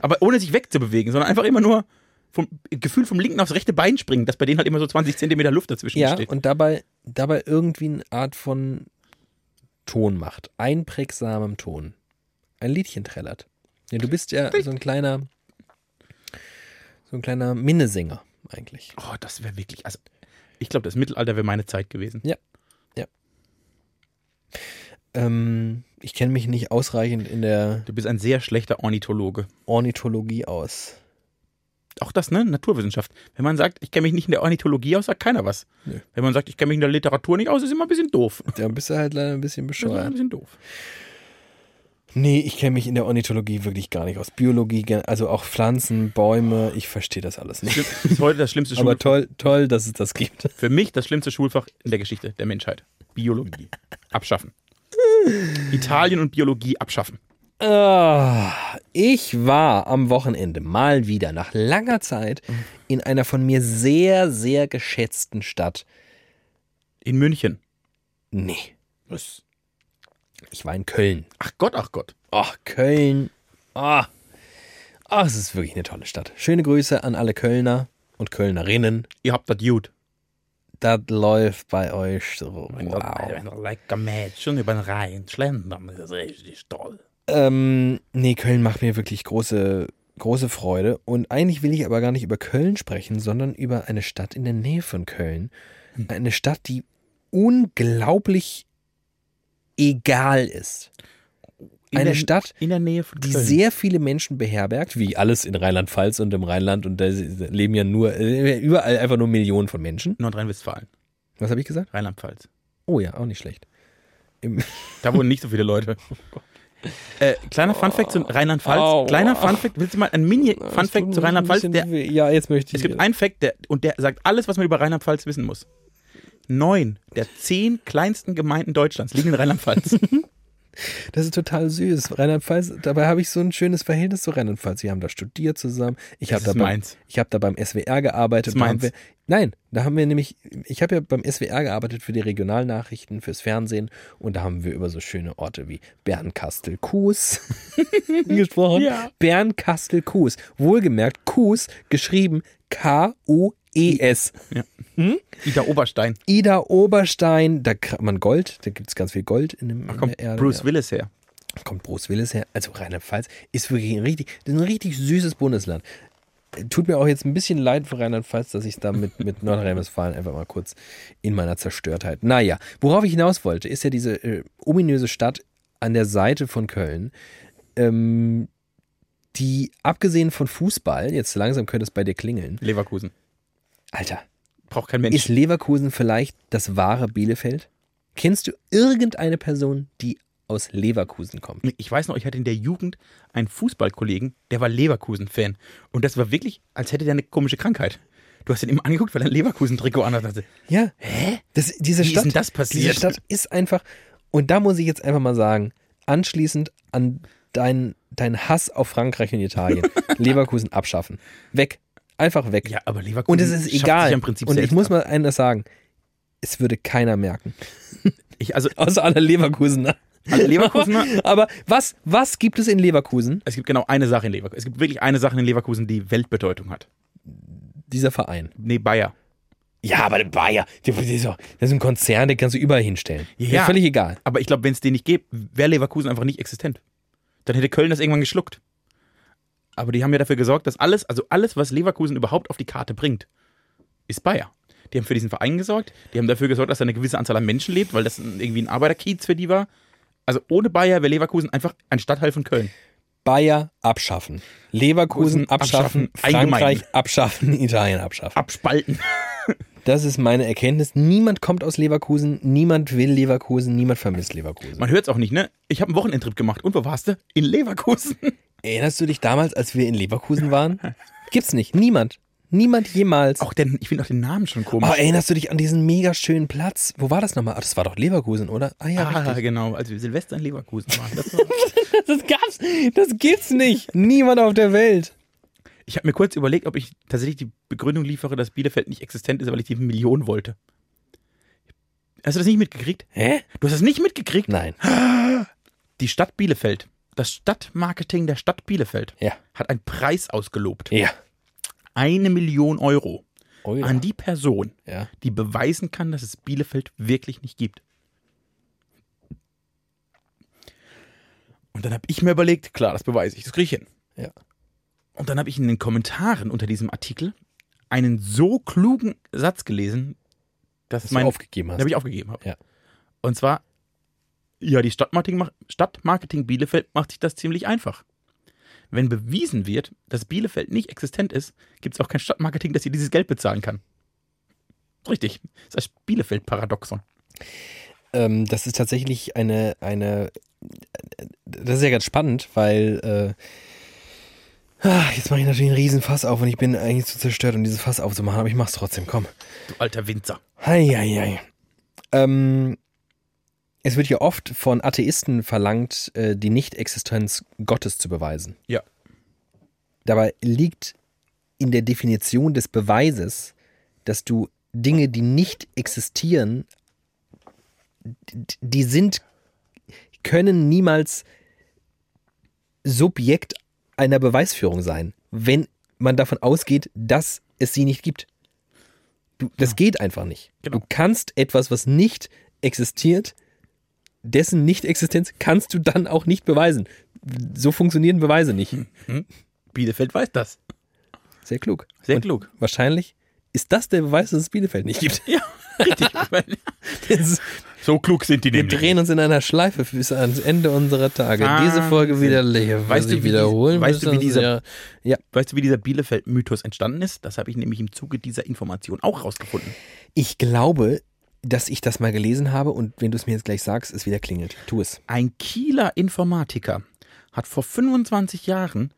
Aber ohne sich wegzubewegen, sondern einfach immer nur vom Gefühl vom linken aufs rechte Bein springen, dass bei denen halt immer so 20 Zentimeter Luft dazwischen Ja, steht. und dabei, dabei irgendwie eine Art von Ton macht. Einprägsamem Ton. Ein Liedchen trällert. Ja, du bist ja so ein kleiner, so ein kleiner Minnesänger eigentlich. Oh, das wäre wirklich, also ich glaube, das Mittelalter wäre meine Zeit gewesen. Ähm, ich kenne mich nicht ausreichend in der Du bist ein sehr schlechter Ornithologe. Ornithologie aus. Auch das, ne? Naturwissenschaft. Wenn man sagt, ich kenne mich nicht in der Ornithologie aus, sagt keiner was. Nö. Wenn man sagt, ich kenne mich in der Literatur nicht aus, ist immer ein bisschen doof. Da bist du halt leider ein bisschen Das ist immer ein bescheuert. bisschen doof. Nee, ich kenne mich in der Ornithologie wirklich gar nicht aus. Biologie, also auch Pflanzen, Bäume, ich verstehe das alles nicht. Bis heute das schlimmste Aber Schulfach. toll, toll, dass es das gibt. Für mich das schlimmste Schulfach in der Geschichte der Menschheit. Biologie. Abschaffen. Italien und Biologie abschaffen. Ah, Ich war am Wochenende mal wieder nach langer Zeit in einer von mir sehr, sehr geschätzten Stadt. In München. Nee, Was? ich war in Köln. Ach Gott, ach Gott. Ach, Köln. Ah, ah, es ist wirklich eine tolle Stadt. Schöne Grüße an alle Kölner und Kölnerinnen. Ihr habt das gut. Das läuft bei euch so. Wenn Wow. wow. lecker Mädchen über den Rhein schlendern, das ist richtig toll. Ähm, nee, Köln macht mir wirklich große, große Freude. Und eigentlich will ich aber gar nicht über Köln sprechen, sondern über eine Stadt in der Nähe von Köln. Eine Stadt, die unglaublich egal ist. In Eine der- Stadt, In der Nähe von die Köln. sehr viele Menschen beherbergt, wie alles in Rheinland-Pfalz und im Rheinland. Und da leben ja nur, äh, überall einfach nur Millionen von Menschen. Nordrhein-Westfalen. Was habe ich gesagt? Rheinland-Pfalz. Oh ja, auch nicht schlecht. Im, Da wohnen nicht so viele Leute. Äh, kleiner Funfact zu Rheinland-Pfalz. Au. Kleiner Funfact. Willst du mal ein Mini-Funfact zu Rheinland-Pfalz? Der- Ja, jetzt möchte Es ich. gibt einen Fact, der, und der sagt alles, was man über Rheinland-Pfalz wissen muss. Neun der zehn kleinsten Gemeinden Deutschlands liegen in Rheinland-Pfalz. Das ist total süß. Rheinland-Pfalz, dabei habe ich so ein schönes Verhältnis zu Rheinland-Pfalz. Wir haben da studiert zusammen. Ich Das habe da, beim- ich hab da beim SWR gearbeitet. Das ist Da wir, nein, da haben wir nämlich, ich habe ja beim SWR gearbeitet für die Regionalnachrichten, fürs Fernsehen und da haben wir über so schöne Orte wie Bernkastel-Kues gesprochen. Ja. Bernkastel-Kues. Wohlgemerkt, Kues geschrieben K-U-E-S. Ida Oberstein. Ida Oberstein, da kriegt man Gold, da gibt es ganz viel Gold in, dem, Da in kommt der Erde. Bruce ja. Willis her. kommt Bruce Willis her. Also Rheinland-Pfalz ist wirklich ein richtig, ein richtig süßes Bundesland. Tut mir auch jetzt ein bisschen leid für Rheinland-Pfalz, dass ich da mit, mit Nordrhein-Westfalen einfach mal kurz in meiner Zerstörtheit. Naja, worauf ich hinaus wollte, ist ja diese äh, ominöse Stadt an der Seite von Köln, ähm, die abgesehen von Fußball, jetzt langsam könnte es bei dir klingeln, Leverkusen. Alter, Braucht kein Mensch. ist Leverkusen vielleicht das wahre Bielefeld? Kennst du irgendeine Person, die aus Leverkusen kommt? Ich weiß noch, ich hatte in der Jugend einen Fußballkollegen, der war Leverkusen-Fan. Und das war wirklich, als hätte der eine komische Krankheit. Du hast ihn immer angeguckt, weil er ein Leverkusen-Trikot an hatte. Ja. Hä? Das, diese Wie ist Stadt, denn das passiert? Diese Stadt ist einfach, und da muss ich jetzt einfach mal sagen, anschließend an deinen dein Hass auf Frankreich und Italien, Leverkusen abschaffen. Weg. Einfach weg. Ja, aber Leverkusen und es ist egal. ja im Prinzip und ich muss mal eines sagen, es würde keiner merken. Ich, also, Außer alle Leverkusener. alle Leverkusener, Aber was, was gibt es in Leverkusen? es gibt genau eine Sache in Leverkusen. Es gibt wirklich eine Sache in Leverkusen, die Weltbedeutung hat. Dieser Verein. Nee, Bayer. Ja, aber der Bayer, das ist ein Konzern, den kannst du überall hinstellen. Ja. Ist völlig egal. Aber ich glaube, wenn es den nicht gäbe, wäre Leverkusen einfach nicht existent. Dann hätte Köln das irgendwann geschluckt. Aber die haben ja dafür gesorgt, dass alles, also alles, was Leverkusen überhaupt auf die Karte bringt, ist Bayer. Die haben für diesen Verein gesorgt, die haben dafür gesorgt, dass da eine gewisse Anzahl an Menschen lebt, weil das irgendwie ein Arbeiterkiez für die war. Also ohne Bayer wäre Leverkusen einfach ein Stadtteil von Köln. Bayer abschaffen. Leverkusen abschaffen. Abschaffen, Frankreich allgemein. abschaffen. Italien abschaffen. Abspalten. Das ist meine Erkenntnis. Niemand kommt aus Leverkusen. Niemand will Leverkusen. Niemand vermisst Leverkusen. Man hört es auch nicht, ne? Ich habe einen Wochenendtrip gemacht. Und wo warst du? In Leverkusen. Erinnerst du dich damals, als wir in Leverkusen waren? Gibt's nicht. Niemand. Niemand jemals. Auch denn, ich finde auch den Namen schon komisch. Oh, erinnerst du dich an diesen mega schönen Platz? Wo war das nochmal? Ah, das war doch Leverkusen, oder? Ah ja, ah, richtig. genau, als wir Silvester in Leverkusen waren. Das war Das gab's. Das gibt's nicht. Niemand auf der Welt. Ich habe mir kurz überlegt, ob ich tatsächlich die Begründung liefere, dass Bielefeld nicht existent ist, weil ich die Million wollte. Hast du das nicht mitgekriegt? Hä? Du hast das nicht mitgekriegt? Nein. Die Stadt Bielefeld, das Stadtmarketing der Stadt Bielefeld, Ja. hat einen Preis ausgelobt. Ja. Eine Million Euro Oh ja. an die Person, die beweisen kann, dass es Bielefeld wirklich nicht gibt. Und dann habe ich mir überlegt, klar, das beweise ich, das kriege ich hin. Ja. Und dann habe ich in den Kommentaren unter diesem Artikel einen so klugen Satz gelesen, dass Dass du mein aufgegeben hast. habe ich aufgegeben habe. Ja. Und zwar, ja, die Stadtmarketing, Stadtmarketing Bielefeld macht sich das ziemlich einfach. Wenn bewiesen wird, dass Bielefeld nicht existent ist, gibt es auch kein Stadtmarketing, das ihr dieses Geld bezahlen kann. Richtig. Das ist das Bielefeld-Paradoxon. Ähm, das ist tatsächlich eine, eine, das ist ja ganz spannend, weil, äh, ah, jetzt mache ich natürlich einen riesen Fass auf und ich bin eigentlich zu zerstört, um dieses Fass aufzumachen, aber ich mach's trotzdem, komm. Du alter Winzer. Heieiei. Ähm, es wird ja oft von Atheisten verlangt, äh, die Nicht-Existenz Gottes zu beweisen. Ja. Dabei liegt in der Definition des Beweises, dass du Dinge, die nicht existieren, die sind, können niemals Subjekt einer Beweisführung sein, wenn man davon ausgeht, dass es sie nicht gibt. Du, das geht einfach nicht. Genau. Du kannst etwas, was nicht existiert, dessen Nicht-Existenz kannst du dann auch nicht beweisen. So funktionieren Beweise nicht. Bielefeld weiß das. Sehr klug. Sehr Und klug. Wahrscheinlich ist das der Beweis, dass es Bielefeld nicht gibt. Ja, richtig. So klug sind die Wir nämlich. drehen uns in einer Schleife bis ans Ende unserer Tage. Diese Folge Wahnsinn. widerlege. Weißt du, wie wiederholen dies- weißt du, wie dieser- ja. Weißt du, wie dieser Bielefeld-Mythos entstanden ist? Das habe ich nämlich im Zuge dieser Information auch rausgefunden. Ich glaube, dass ich das mal gelesen habe und wenn du es mir jetzt gleich sagst, es wieder klingelt. Tu es. Ein Kieler Informatiker hat vor 25 Jahren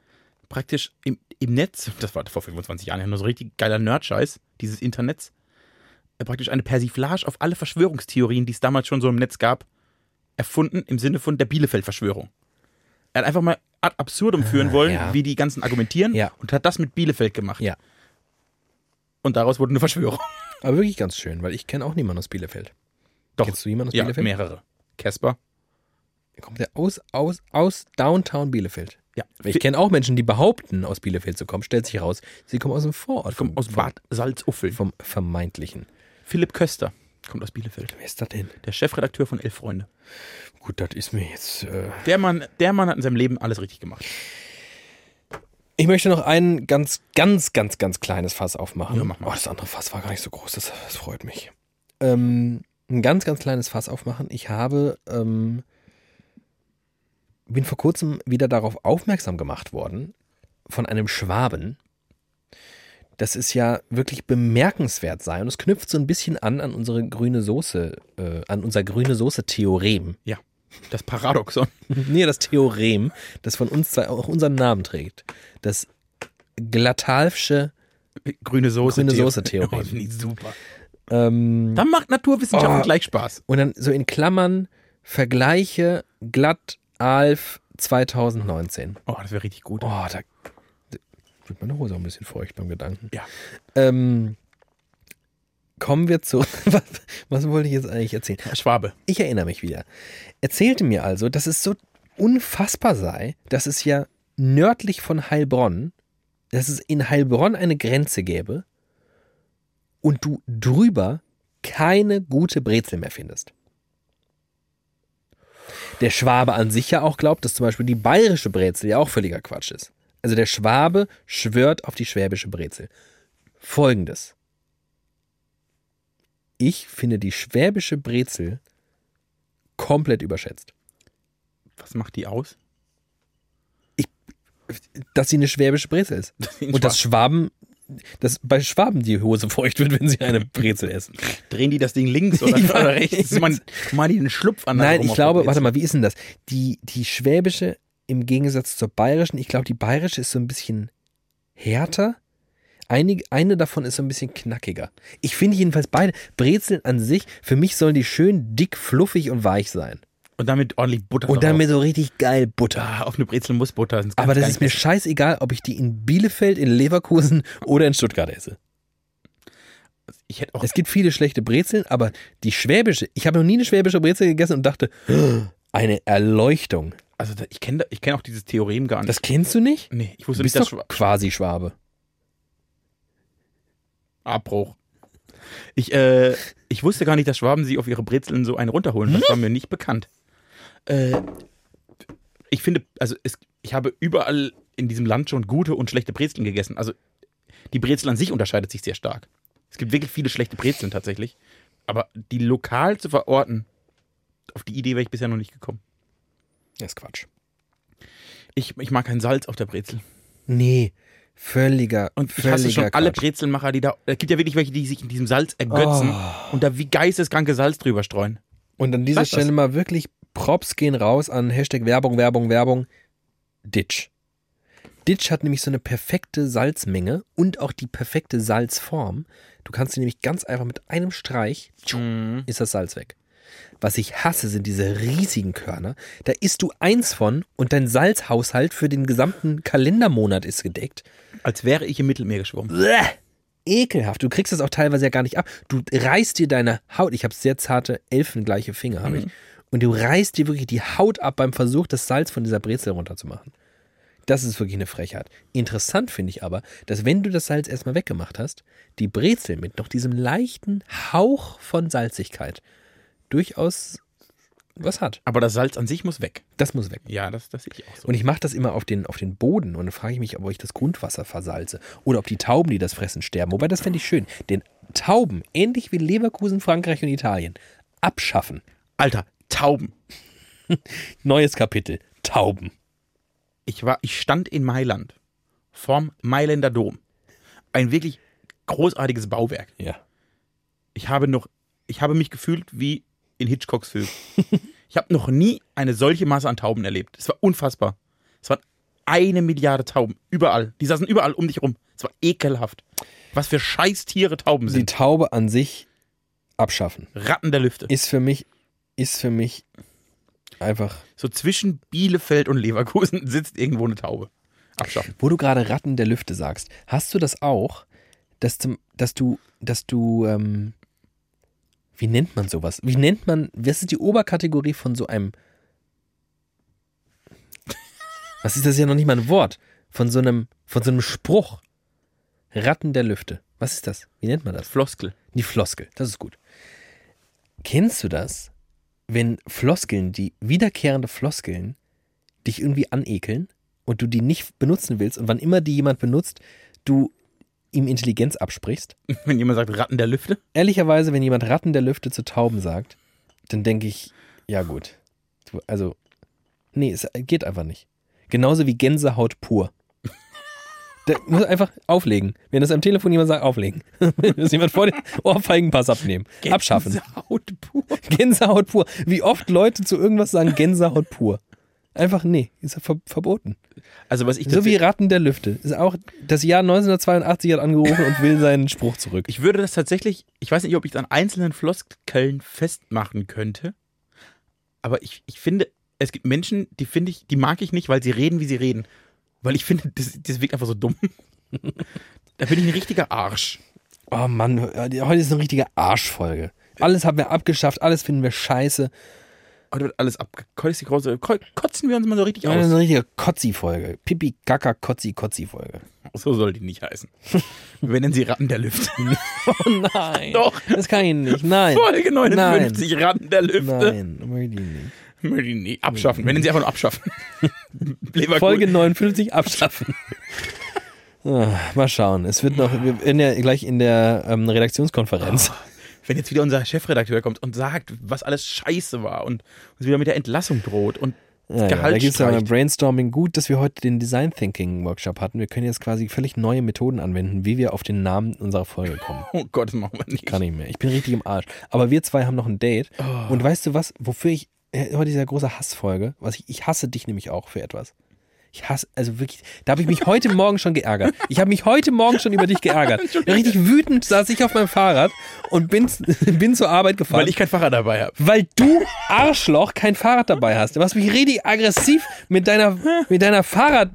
praktisch im, im Netz, das war vor 25 Jahren ja nur so richtig geiler Nerdscheiß, dieses Internets, äh, praktisch eine Persiflage auf alle Verschwörungstheorien, die es damals schon so im Netz gab, erfunden im Sinne von der Bielefeld-Verschwörung. Er hat einfach mal ad absurdum führen wollen, Ah, ja. wie die ganzen argumentieren Ja. und hat das mit Bielefeld gemacht. Ja. Und daraus wurde eine Verschwörung. Aber wirklich ganz schön, weil ich kenne auch niemanden aus Bielefeld. Doch. Kennst du jemanden aus Ja, Bielefeld? mehrere. Casper. Kommt der aus, aus, aus Downtown Bielefeld? Ja. Ich kenne auch Menschen, die behaupten, aus Bielefeld zu kommen. Stellt sich heraus, sie kommen aus dem Vorort. kommt aus Bad Salzuffeln. vom vermeintlichen. Philipp Köster kommt aus Bielefeld. Wer ist das denn? Der Chefredakteur von Elf Freunde. Gut, das ist mir jetzt. Äh Der Mann, der Mann hat in seinem Leben alles richtig gemacht. Ich möchte noch ein ganz, ganz, ganz, ganz kleines Fass aufmachen. Ja, mach mal. Oh, das andere Fass war gar nicht so groß, das, das freut mich. Ähm, ein ganz, ganz kleines Fass aufmachen. Ich habe, ähm, bin vor kurzem wieder darauf aufmerksam gemacht worden von einem Schwaben, dass es ja wirklich bemerkenswert sei. Und es knüpft so ein bisschen an an unsere grüne Soße, äh, an unser grüne Soße-Theorem. Ja. Das Paradoxon. Nee, das Theorem, das von uns zwei auch unseren Namen trägt. Das Glattalfsche, Grüne Soße. Grüne Theo- Soße-Theorem. Oh, finde ich super. ähm, Dann macht Naturwissenschaften Oh. gleich Spaß. und dann so in Klammern Vergleiche glatt Alf 2019. Oh, das wäre richtig gut. Oh, da, da wird meine Hose auch ein bisschen feucht beim Gedanken. Ja. Ähm, kommen wir zu, was, was wollte ich jetzt eigentlich erzählen? Schwabe. Ich erinnere mich wieder. Erzählte mir also, dass es so unfassbar sei, dass es ja nördlich von Heilbronn, dass es in Heilbronn eine Grenze gäbe und du drüber keine gute Brezel mehr findest. Der Schwabe an sich ja auch glaubt, dass zum Beispiel die bayerische Brezel ja auch völliger Quatsch ist. Also der Schwabe schwört auf die schwäbische Brezel. Folgendes. ich finde die schwäbische Brezel komplett überschätzt. Was macht die aus? Dass sie eine schwäbische Brezel ist. Und dass Schwaben, dass bei Schwaben die Hose feucht wird, wenn sie eine Brezel essen. Drehen die das Ding links oder, Ich oder rechts? Man, mal die den Schlupf an. Nein, ich glaube, warte mal, wie ist denn das? Die, die schwäbische im Gegensatz zur bayerischen, ich glaube, die bayerische ist so ein bisschen härter. Einige, eine davon ist so ein bisschen knackiger. Ich finde jedenfalls beide Brezeln an sich, für mich sollen die schön dick, fluffig und weich sein. Und damit ordentlich Butter Und drauf. dann mit so richtig geil Butter. Ah, auf eine Brezel muss Butter. Aber das ist mir scheißegal, ob ich die in Bielefeld, in Leverkusen oder in Stuttgart esse. Ich hätte auch Es gibt viele schlechte Brezeln, aber die schwäbische, ich habe noch nie eine schwäbische Brezel gegessen und dachte, eine Erleuchtung. Also ich kenne ich kenn auch dieses Theorem gar nicht. Das kennst du nicht? nee, ich Du wusste bist nicht, dass doch quasi Schwabe. Abbruch. Ich, äh, ich wusste gar nicht, dass Schwaben sie auf ihre Brezeln so einen runterholen. Das war mir nicht bekannt. Äh, ich finde, also es, ich habe überall in diesem Land schon gute und schlechte Brezeln gegessen. Also die Brezel an sich unterscheidet sich sehr stark. Es gibt wirklich viele schlechte Brezeln tatsächlich. Aber die lokal zu verorten, auf die Idee wäre ich bisher noch nicht gekommen. Das ist Quatsch. Ich, ich mag kein Salz auf der Brezel. Nee, völliger, Und ich völliger hasse schon alle Quatsch. Brezelmacher, die da. Es gibt ja wirklich welche, die sich in diesem Salz ergötzen Oh. und da wie geisteskranke Salz drüber streuen. Und an dieser das. Stelle mal wirklich Props gehen raus an Hashtag Werbung, Werbung, Werbung. Ditch. Ditch hat nämlich so eine perfekte Salzmenge und auch die perfekte Salzform. Du kannst sie nämlich ganz einfach mit einem Streich, tschu, ist das Salz weg. Was ich hasse, sind diese riesigen Körner. Da isst du eins von und dein Salzhaushalt für den gesamten Kalendermonat ist gedeckt. Als wäre ich im Mittelmeer geschwommen. Bäh. Ekelhaft. Du kriegst das auch teilweise ja gar nicht ab. Du reißt dir deine Haut. Ich habe sehr zarte, elfengleiche Finger, habe ich. Und du reißt dir wirklich die Haut ab beim Versuch, das Salz von dieser Brezel runterzumachen. Das ist wirklich eine Frechheit. Interessant finde ich aber, dass wenn du das Salz erstmal weggemacht hast, die Brezel mit noch diesem leichten Hauch von Salzigkeit durchaus was hat. Aber das Salz an sich muss weg. Das muss weg. Ja, das, das sehe ich auch so. Und ich mache das immer auf den, auf den Boden und dann frage ich mich, ob ich das Grundwasser versalze oder ob die Tauben, die das fressen, sterben. Wobei, das fände ich schön. Den Tauben, ähnlich wie Leverkusen, Frankreich und Italien, abschaffen. Alter, Tauben. Neues Kapitel. Tauben. Ich war, ich stand in Mailand vorm Mailänder Dom. Ein wirklich großartiges Bauwerk. Ja. Ich habe noch, ich habe mich gefühlt wie in Hitchcocks Film. ich habe noch nie eine solche Masse an Tauben erlebt. Es war unfassbar. Es waren eine Milliarde Tauben. Überall. Die saßen überall um dich rum. Es war ekelhaft. Was für Scheißtiere Tauben Die sind. Taube an sich abschaffen. Ratten der Lüfte. Ist für mich, ist für mich einfach. So zwischen Bielefeld und Leverkusen sitzt irgendwo eine Taube. Abschaffen. Wo du gerade Ratten der Lüfte sagst, hast du das auch, dass, zum, dass du, dass du, ähm, wie nennt man sowas? Wie nennt man, was ist die Oberkategorie von so einem, was ist das ja noch nicht mal ein Wort, von so einem, von so einem Spruch. Ratten der Lüfte. Was ist das? Wie nennt man das? Floskel. Die Floskel, das ist gut. Kennst du das, wenn Floskeln, die wiederkehrende Floskeln, dich irgendwie anekeln und du die nicht benutzen willst und wann immer die jemand benutzt, du ihm Intelligenz absprichst? Wenn jemand sagt Ratten der Lüfte. Ehrlicherweise, wenn jemand Ratten der Lüfte zu Tauben sagt, dann denke ich, ja gut. Also, nee, es geht einfach nicht. Genauso wie Gänsehaut pur. Der muss einfach auflegen. Wenn das am Telefon jemand sagt, auflegen. Muss jemand vor den Ohrfeigenpass abnehmen. Abschaffen. Gänsehaut pur. Gänsehaut pur. Wie oft Leute zu irgendwas sagen, Gänsehaut pur. Einfach, nee, ist ja ver verboten. Also was ich So wie Ratten der Lüfte. Ist auch, das Jahr 1982 hat angerufen und will seinen Spruch zurück. Ich würde das tatsächlich, ich weiß nicht, ob ich es an einzelnen Floskeln festmachen könnte, aber ich, ich finde, es gibt Menschen, die finde ich, die mag ich nicht, weil sie reden, wie sie reden. Weil ich finde, das, das wirkt einfach so dumm. da bin ich ein richtiger Arsch. Oh Mann, heute ist eine richtige Arschfolge. Alles haben wir abgeschafft, alles finden wir scheiße. Heute wird alles abgekotzt, die große, ko- kotzen wir uns mal so richtig Das ist aus. eine richtige Kotzi-Folge. Pipi, Kaka, Kotzi, Kotzi-Folge. So soll die nicht heißen. Wir nennen sie Ratten der Lüfte. Oh nein. Doch. Das kann ich nicht. Nein. Folge 59, Ratten der Lüfte. Nein, möchte ich nicht. Möchte ich nicht. Abschaffen. Wir nennen sie einfach nur abschaffen. Folge 59 abschaffen. Ah, mal schauen. Es wird noch, werden ja gleich in der ähm, Redaktionskonferenz. Wenn jetzt wieder unser Chefredakteur kommt und sagt, was alles scheiße war und uns wieder mit der Entlassung droht und Ja, ja, Gehalt da gibt es ja streicht. Brainstorming. Gut, dass wir heute den Design Thinking Workshop hatten. Wir können jetzt quasi völlig neue Methoden anwenden, wie wir auf den Namen unserer Folge kommen. Oh Gott, das machen wir nicht. Kann nicht mehr. Ich bin richtig im Arsch. Aber wir zwei haben noch ein Date. Oh. Und weißt du was, wofür ich, äh, heute dieser große Hassfolge, was ich, ich hasse dich nämlich auch für etwas. Ich hasse, also wirklich, da habe ich mich heute Morgen schon geärgert. Ich habe mich heute Morgen schon über dich geärgert. Richtig wütend saß ich auf meinem Fahrrad und bin, bin zur Arbeit gefahren. Weil ich kein Fahrrad dabei habe. Weil du Arschloch kein Fahrrad dabei hast. Du machst mich richtig aggressiv mit deiner, mit deiner Fahrrad.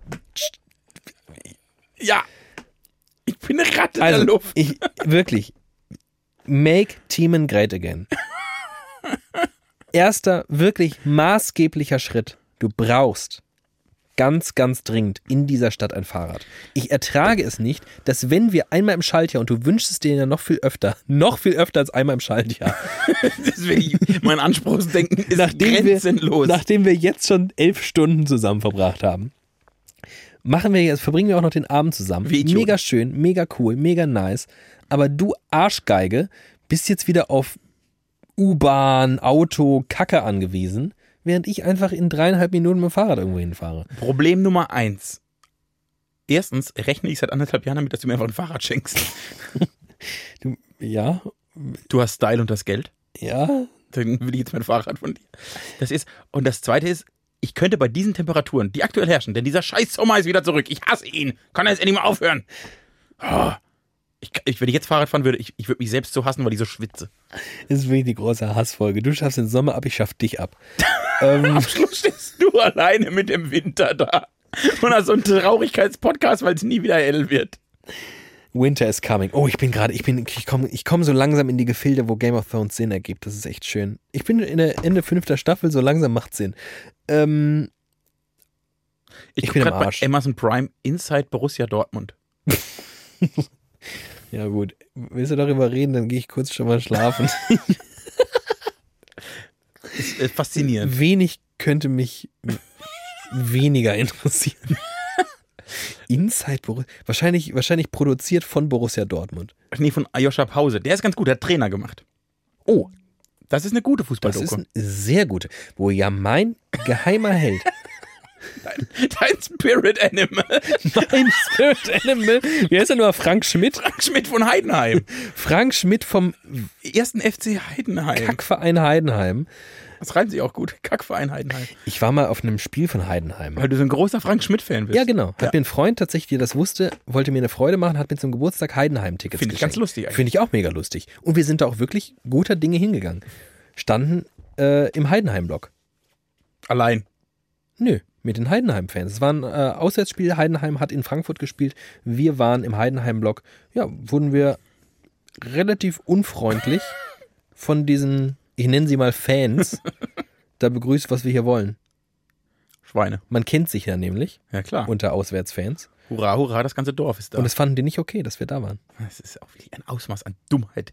Ja. Ich bin eine Ratte in Also, der Luft. ich, wirklich. Make Teamen great again. Erster, wirklich maßgeblicher Schritt. Du brauchst ganz, ganz dringend in dieser Stadt ein Fahrrad. Ich ertrage es nicht, dass wenn wir einmal im Schaltjahr, und du wünschst es dir ja noch viel öfter, noch viel öfter als einmal im Schaltjahr, Deswegen, mein Anspruchsdenken ist nachdem wir, grenzenlos. nachdem wir jetzt schon elf Stunden zusammen verbracht haben, machen wir jetzt, verbringen wir auch noch den Abend zusammen. Wie mega schön, mega cool, mega nice. Aber du Arschgeige bist jetzt wieder auf U-Bahn, Auto, Kacke angewiesen, während ich einfach in dreieinhalb Minuten mit dem Fahrrad irgendwo hinfahre. Problem Nummer eins. Erstens rechne ich seit anderthalb Jahren damit, dass du mir einfach ein Fahrrad schenkst. Du, ja, Du hast Style und das Geld. ja, Dann will ich jetzt mein Fahrrad von dir. Das ist, und das zweite ist, ich könnte bei diesen Temperaturen, die aktuell herrschen, denn dieser scheiß Sommer ist wieder zurück. Ich hasse ihn. Kann er jetzt endlich mal aufhören? Oh. Ich, ich, wenn ich jetzt Fahrrad fahren würde, ich, ich würde mich selbst so hassen, weil ich so schwitze. das ist wirklich die große Hassfolge. Du schaffst den Sommer ab, ich schaff dich ab. ähm, Am Schluss stehst du alleine mit dem Winter da. Und hast so einen Traurigkeitspodcast, weil es nie wieder hell wird. Winter is coming. Oh, ich bin gerade, ich bin, ich komme ich komm so langsam in die Gefilde, wo Game of Thrones Sinn ergibt. Das ist echt schön. Ich bin in der Ende fünfter Staffel, so langsam macht Sinn. Ähm, Ich, Ich bin grad bei. Amazon Prime Inside Borussia Dortmund. ja gut, willst du darüber reden, dann gehe ich kurz schon mal schlafen. Ist äh, faszinierend. Wenig könnte mich weniger interessieren. Inside Borussia, wahrscheinlich, wahrscheinlich produziert von Borussia Dortmund. Nee, von Ayosha Pause. Der ist ganz gut, der hat Trainer gemacht. Oh, Das ist eine gute das Fußballdoku. ist ein sehr gute, wo ja mein geheimer Held Dein Spirit Animal. Mein Spirit Animal. Wie heißt er nur? Frank Schmidt? Frank Schmidt von Heidenheim. Frank Schmidt vom Ersten FC Heidenheim. Kackverein Heidenheim. Das reimt sich auch gut. Kackverein Heidenheim. Ich war mal auf einem Spiel von Heidenheim. Weil du so ein großer Frank Schmidt-Fan bist. Ja, genau. Hat Ja. mir ein Freund tatsächlich, der das wusste, wollte mir eine Freude machen, hat mir zum Geburtstag Heidenheim-Tickets Finde ich ganz lustig eigentlich. Finde ich auch mega lustig. Und wir sind da auch wirklich guter Dinge hingegangen. Standen äh, im Heidenheim-Block. Allein. Nö, mit den Heidenheim-Fans. Es war ein äh, Auswärtsspiel. Heidenheim hat in Frankfurt gespielt. Wir waren im Heidenheim-Block. Ja, wurden wir relativ unfreundlich von diesen, ich nenne sie mal Fans, da begrüßt, was wir hier wollen. Schweine. Man kennt sich ja nämlich Ja, klar. unter Auswärtsfans. hurra, hurra, das ganze Dorf ist da. Und das fanden die nicht okay, dass wir da waren. das ist auch wirklich ein Ausmaß an Dummheit.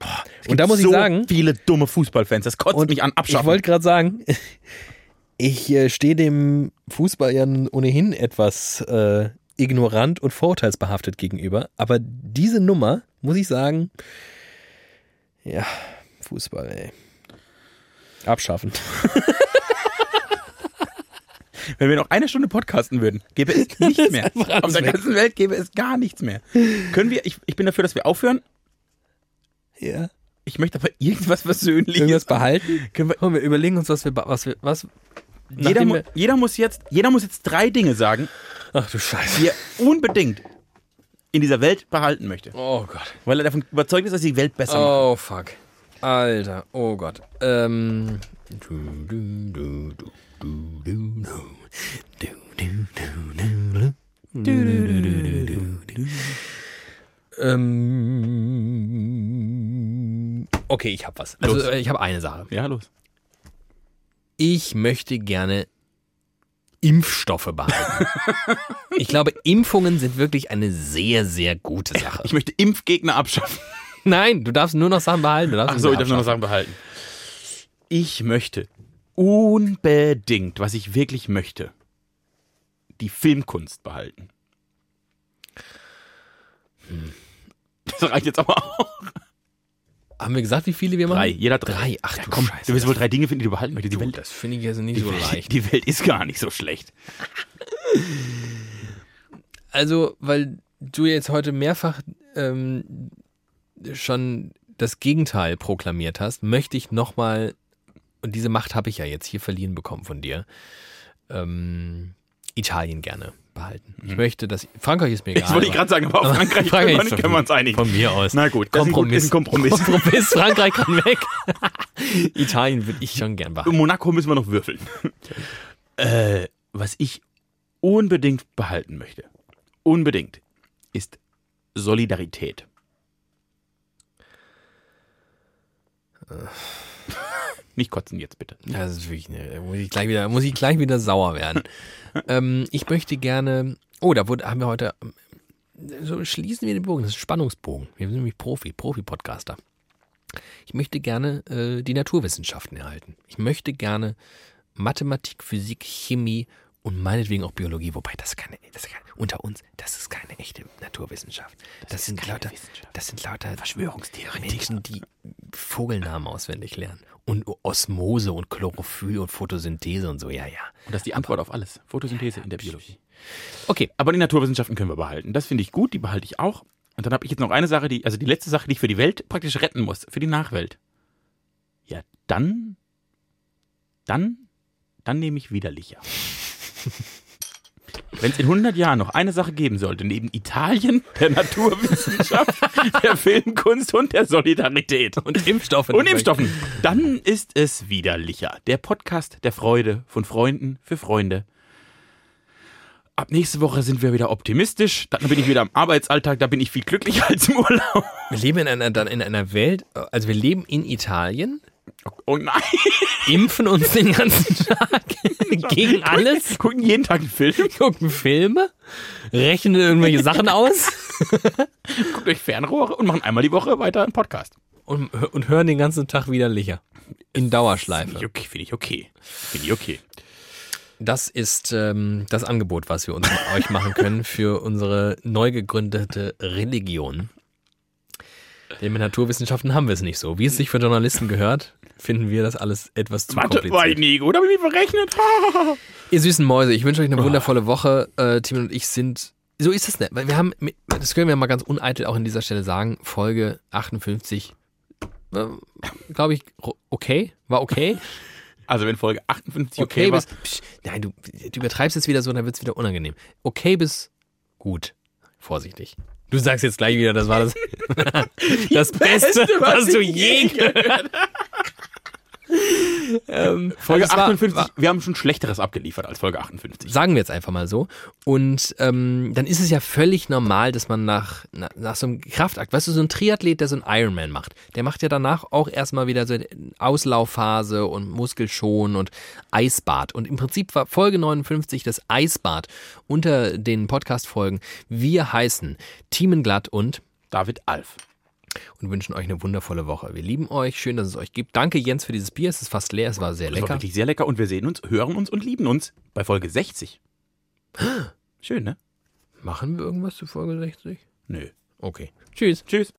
Boah, es Und gibt da muss ich so sagen- viele dumme Fußballfans. Das kotzt Und mich an. ich Abschaffen. wollte gerade sagen, ich äh, stehe dem Fußball ja ohnehin etwas äh, ignorant und vorurteilsbehaftet gegenüber. Aber diese Nummer, muss ich sagen, ja, Fußball, ey. Abschaffen. Wenn wir noch eine Stunde podcasten würden, gäbe es nichts mehr. Auf der ganzen Welt gäbe es gar nichts mehr. Können wir, ich, ich bin dafür, dass wir aufhören. Ja. Ich möchte aber irgendwas Versöhnliches. Irgendwas behalten. Können wir, Komm, wir überlegen uns, was wir, was wir, was. Jeder, mu jeder, muss jetzt, jeder muss jetzt drei Dinge sagen, Ach du Scheiße. die er unbedingt in dieser Welt behalten möchte. Oh Gott. Weil er davon überzeugt ist, dass die Welt besser macht. Oh fuck. Alter, oh Gott. Ähm. Ähm, okay, ich habe was. Also, Los. äh, ich habe eine Sache. Ja, los. Ich möchte gerne Impfstoffe behalten. ich glaube, Impfungen sind wirklich eine sehr, sehr gute Sache. Ich möchte Impfgegner abschaffen. Nein, du darfst nur noch Sachen behalten. Du Ach so, ich darf nur noch. Sachen behalten. Ich möchte unbedingt, was ich wirklich möchte, die Filmkunst behalten. Das reicht jetzt aber auch. Haben wir gesagt, wie viele wir machen? Drei, jeder drei. Drei, ach ja, du komm, Scheiße, du wirst wohl drei Dinge finden, die du behalten möchtest. Die Welt, das finde ich jetzt nicht die, so Welt, leicht. die Welt ist gar nicht so schlecht. Also, weil du jetzt heute mehrfach ähm, schon das Gegenteil proklamiert hast, möchte ich nochmal, und diese Macht habe ich ja jetzt hier verliehen bekommen von dir, ähm, Italien gerne behalten. Ich möchte, dass Frankreich ist mir egal. Das wollte ich gerade sagen, aber auf Frankreich, Frankreich können, wir, uns einigen. Von mir aus. Na gut, das ist ein gut- ist ein Kompromiss. Kompromiss. Frankreich kann weg. Italien würde ich schon gern behalten. Monaco müssen wir noch würfeln. äh, was ich unbedingt behalten möchte, unbedingt, ist Solidarität. Nicht kotzen jetzt bitte. Das ist wirklich, eine, muss ich gleich wieder, muss ich gleich wieder sauer werden. ähm, ich möchte gerne, oh, da wurde, haben wir heute, so schließen wir den Bogen, das ist ein Spannungsbogen. Wir sind nämlich Profi, Profi-Podcaster. Ich möchte gerne äh, die Naturwissenschaften erhalten. Ich möchte gerne Mathematik, Physik, Chemie und meinetwegen auch Biologie, wobei das keine, das ist keine unter uns, das ist keine echte Naturwissenschaft. Das, sind lauter, das sind lauter Verschwörungstheoretiker. Die Vogelnamen auswendig lernen. Und Osmose und Chlorophyll und Photosynthese und so, ja, ja. Und das ist die Antwort auf alles. Photosynthese in der Biologie. Okay, Aber die Naturwissenschaften können wir behalten. Das finde ich gut, die behalte ich auch. Und dann habe ich jetzt noch eine Sache, die, also die letzte Sache, die ich für die Welt praktisch retten muss, für die Nachwelt. Ja, dann, dann, dann nehme ich widerlicher. Wenn es in 100 Jahren noch eine Sache geben sollte, neben Italien, der Naturwissenschaft, der Filmkunst und der Solidarität und Impfstoffe. und Impfstoffen, dann ist es widerlicher. Der Podcast der Freude von Freunden für Freunde. Ab nächste Woche sind wir wieder optimistisch. Dann bin ich wieder am Arbeitsalltag, da bin ich viel glücklicher als im Urlaub. Wir leben in einer, in einer Welt, also wir leben in Italien, Oh nein. impfen uns den ganzen Tag gegen alles, Gucken jeden Tag einen Film, gucken Filme, rechnen irgendwelche Sachen aus gucken durch Fernrohre und machen einmal die Woche weiter einen Podcast. und, und hören den ganzen Tag widerlicher. In Finde ich Dauerschleife. okay. Finde ich okay. Finde ich okay. Das ist ähm, das Angebot, was wir uns euch machen können für unsere neu gegründete Religion. Denn mit Naturwissenschaften haben wir es nicht so. Wie es sich für Journalisten gehört, finden wir das alles etwas zu Mathe war ich kompliziert. nie gut, habe ich mich verrechnet. Ihr süßen Mäuse, ich wünsche euch eine wundervolle Woche. Äh, Timon und ich sind, so ist es nicht, weil wir haben, das können wir mal ganz uneitel auch an dieser Stelle sagen, Folge 58, äh, glaube ich, okay, war okay. Also wenn Folge 58 okay, Okay, war, bis, psch, nein, du, du übertreibst jetzt wieder so, dann wird es wieder unangenehm. Okay bis gut. Vorsichtig. Du sagst jetzt gleich wieder, das war das, das Beste, was, du je gehört ähm, Folge also es war- 58, war- wir haben schon Schlechteres abgeliefert als Folge 58. Sagen wir jetzt einfach mal so. Und ähm, dann ist es ja völlig normal, dass man nach, nach, nach so einem Kraftakt, weißt du, so ein Triathlet, der so einen Ironman macht, der macht ja danach auch erstmal wieder so eine Auslaufphase und Muskelschon und Eisbad. Und im Prinzip war Folge 59 das Eisbad unter den Podcast-Folgen. Wir heißen Thiemenglatt und David Alf. Und wünschen euch eine wundervolle Woche. Wir lieben euch, schön, dass es euch gibt. Danke Jens für dieses Bier, es ist fast leer, es war sehr Das war lecker. wirklich sehr lecker und wir sehen uns, hören uns und lieben uns bei Folge 60. Schön, ne? Machen wir irgendwas zu Folge 60? Nö. Okay. Tschüss. Tschüss.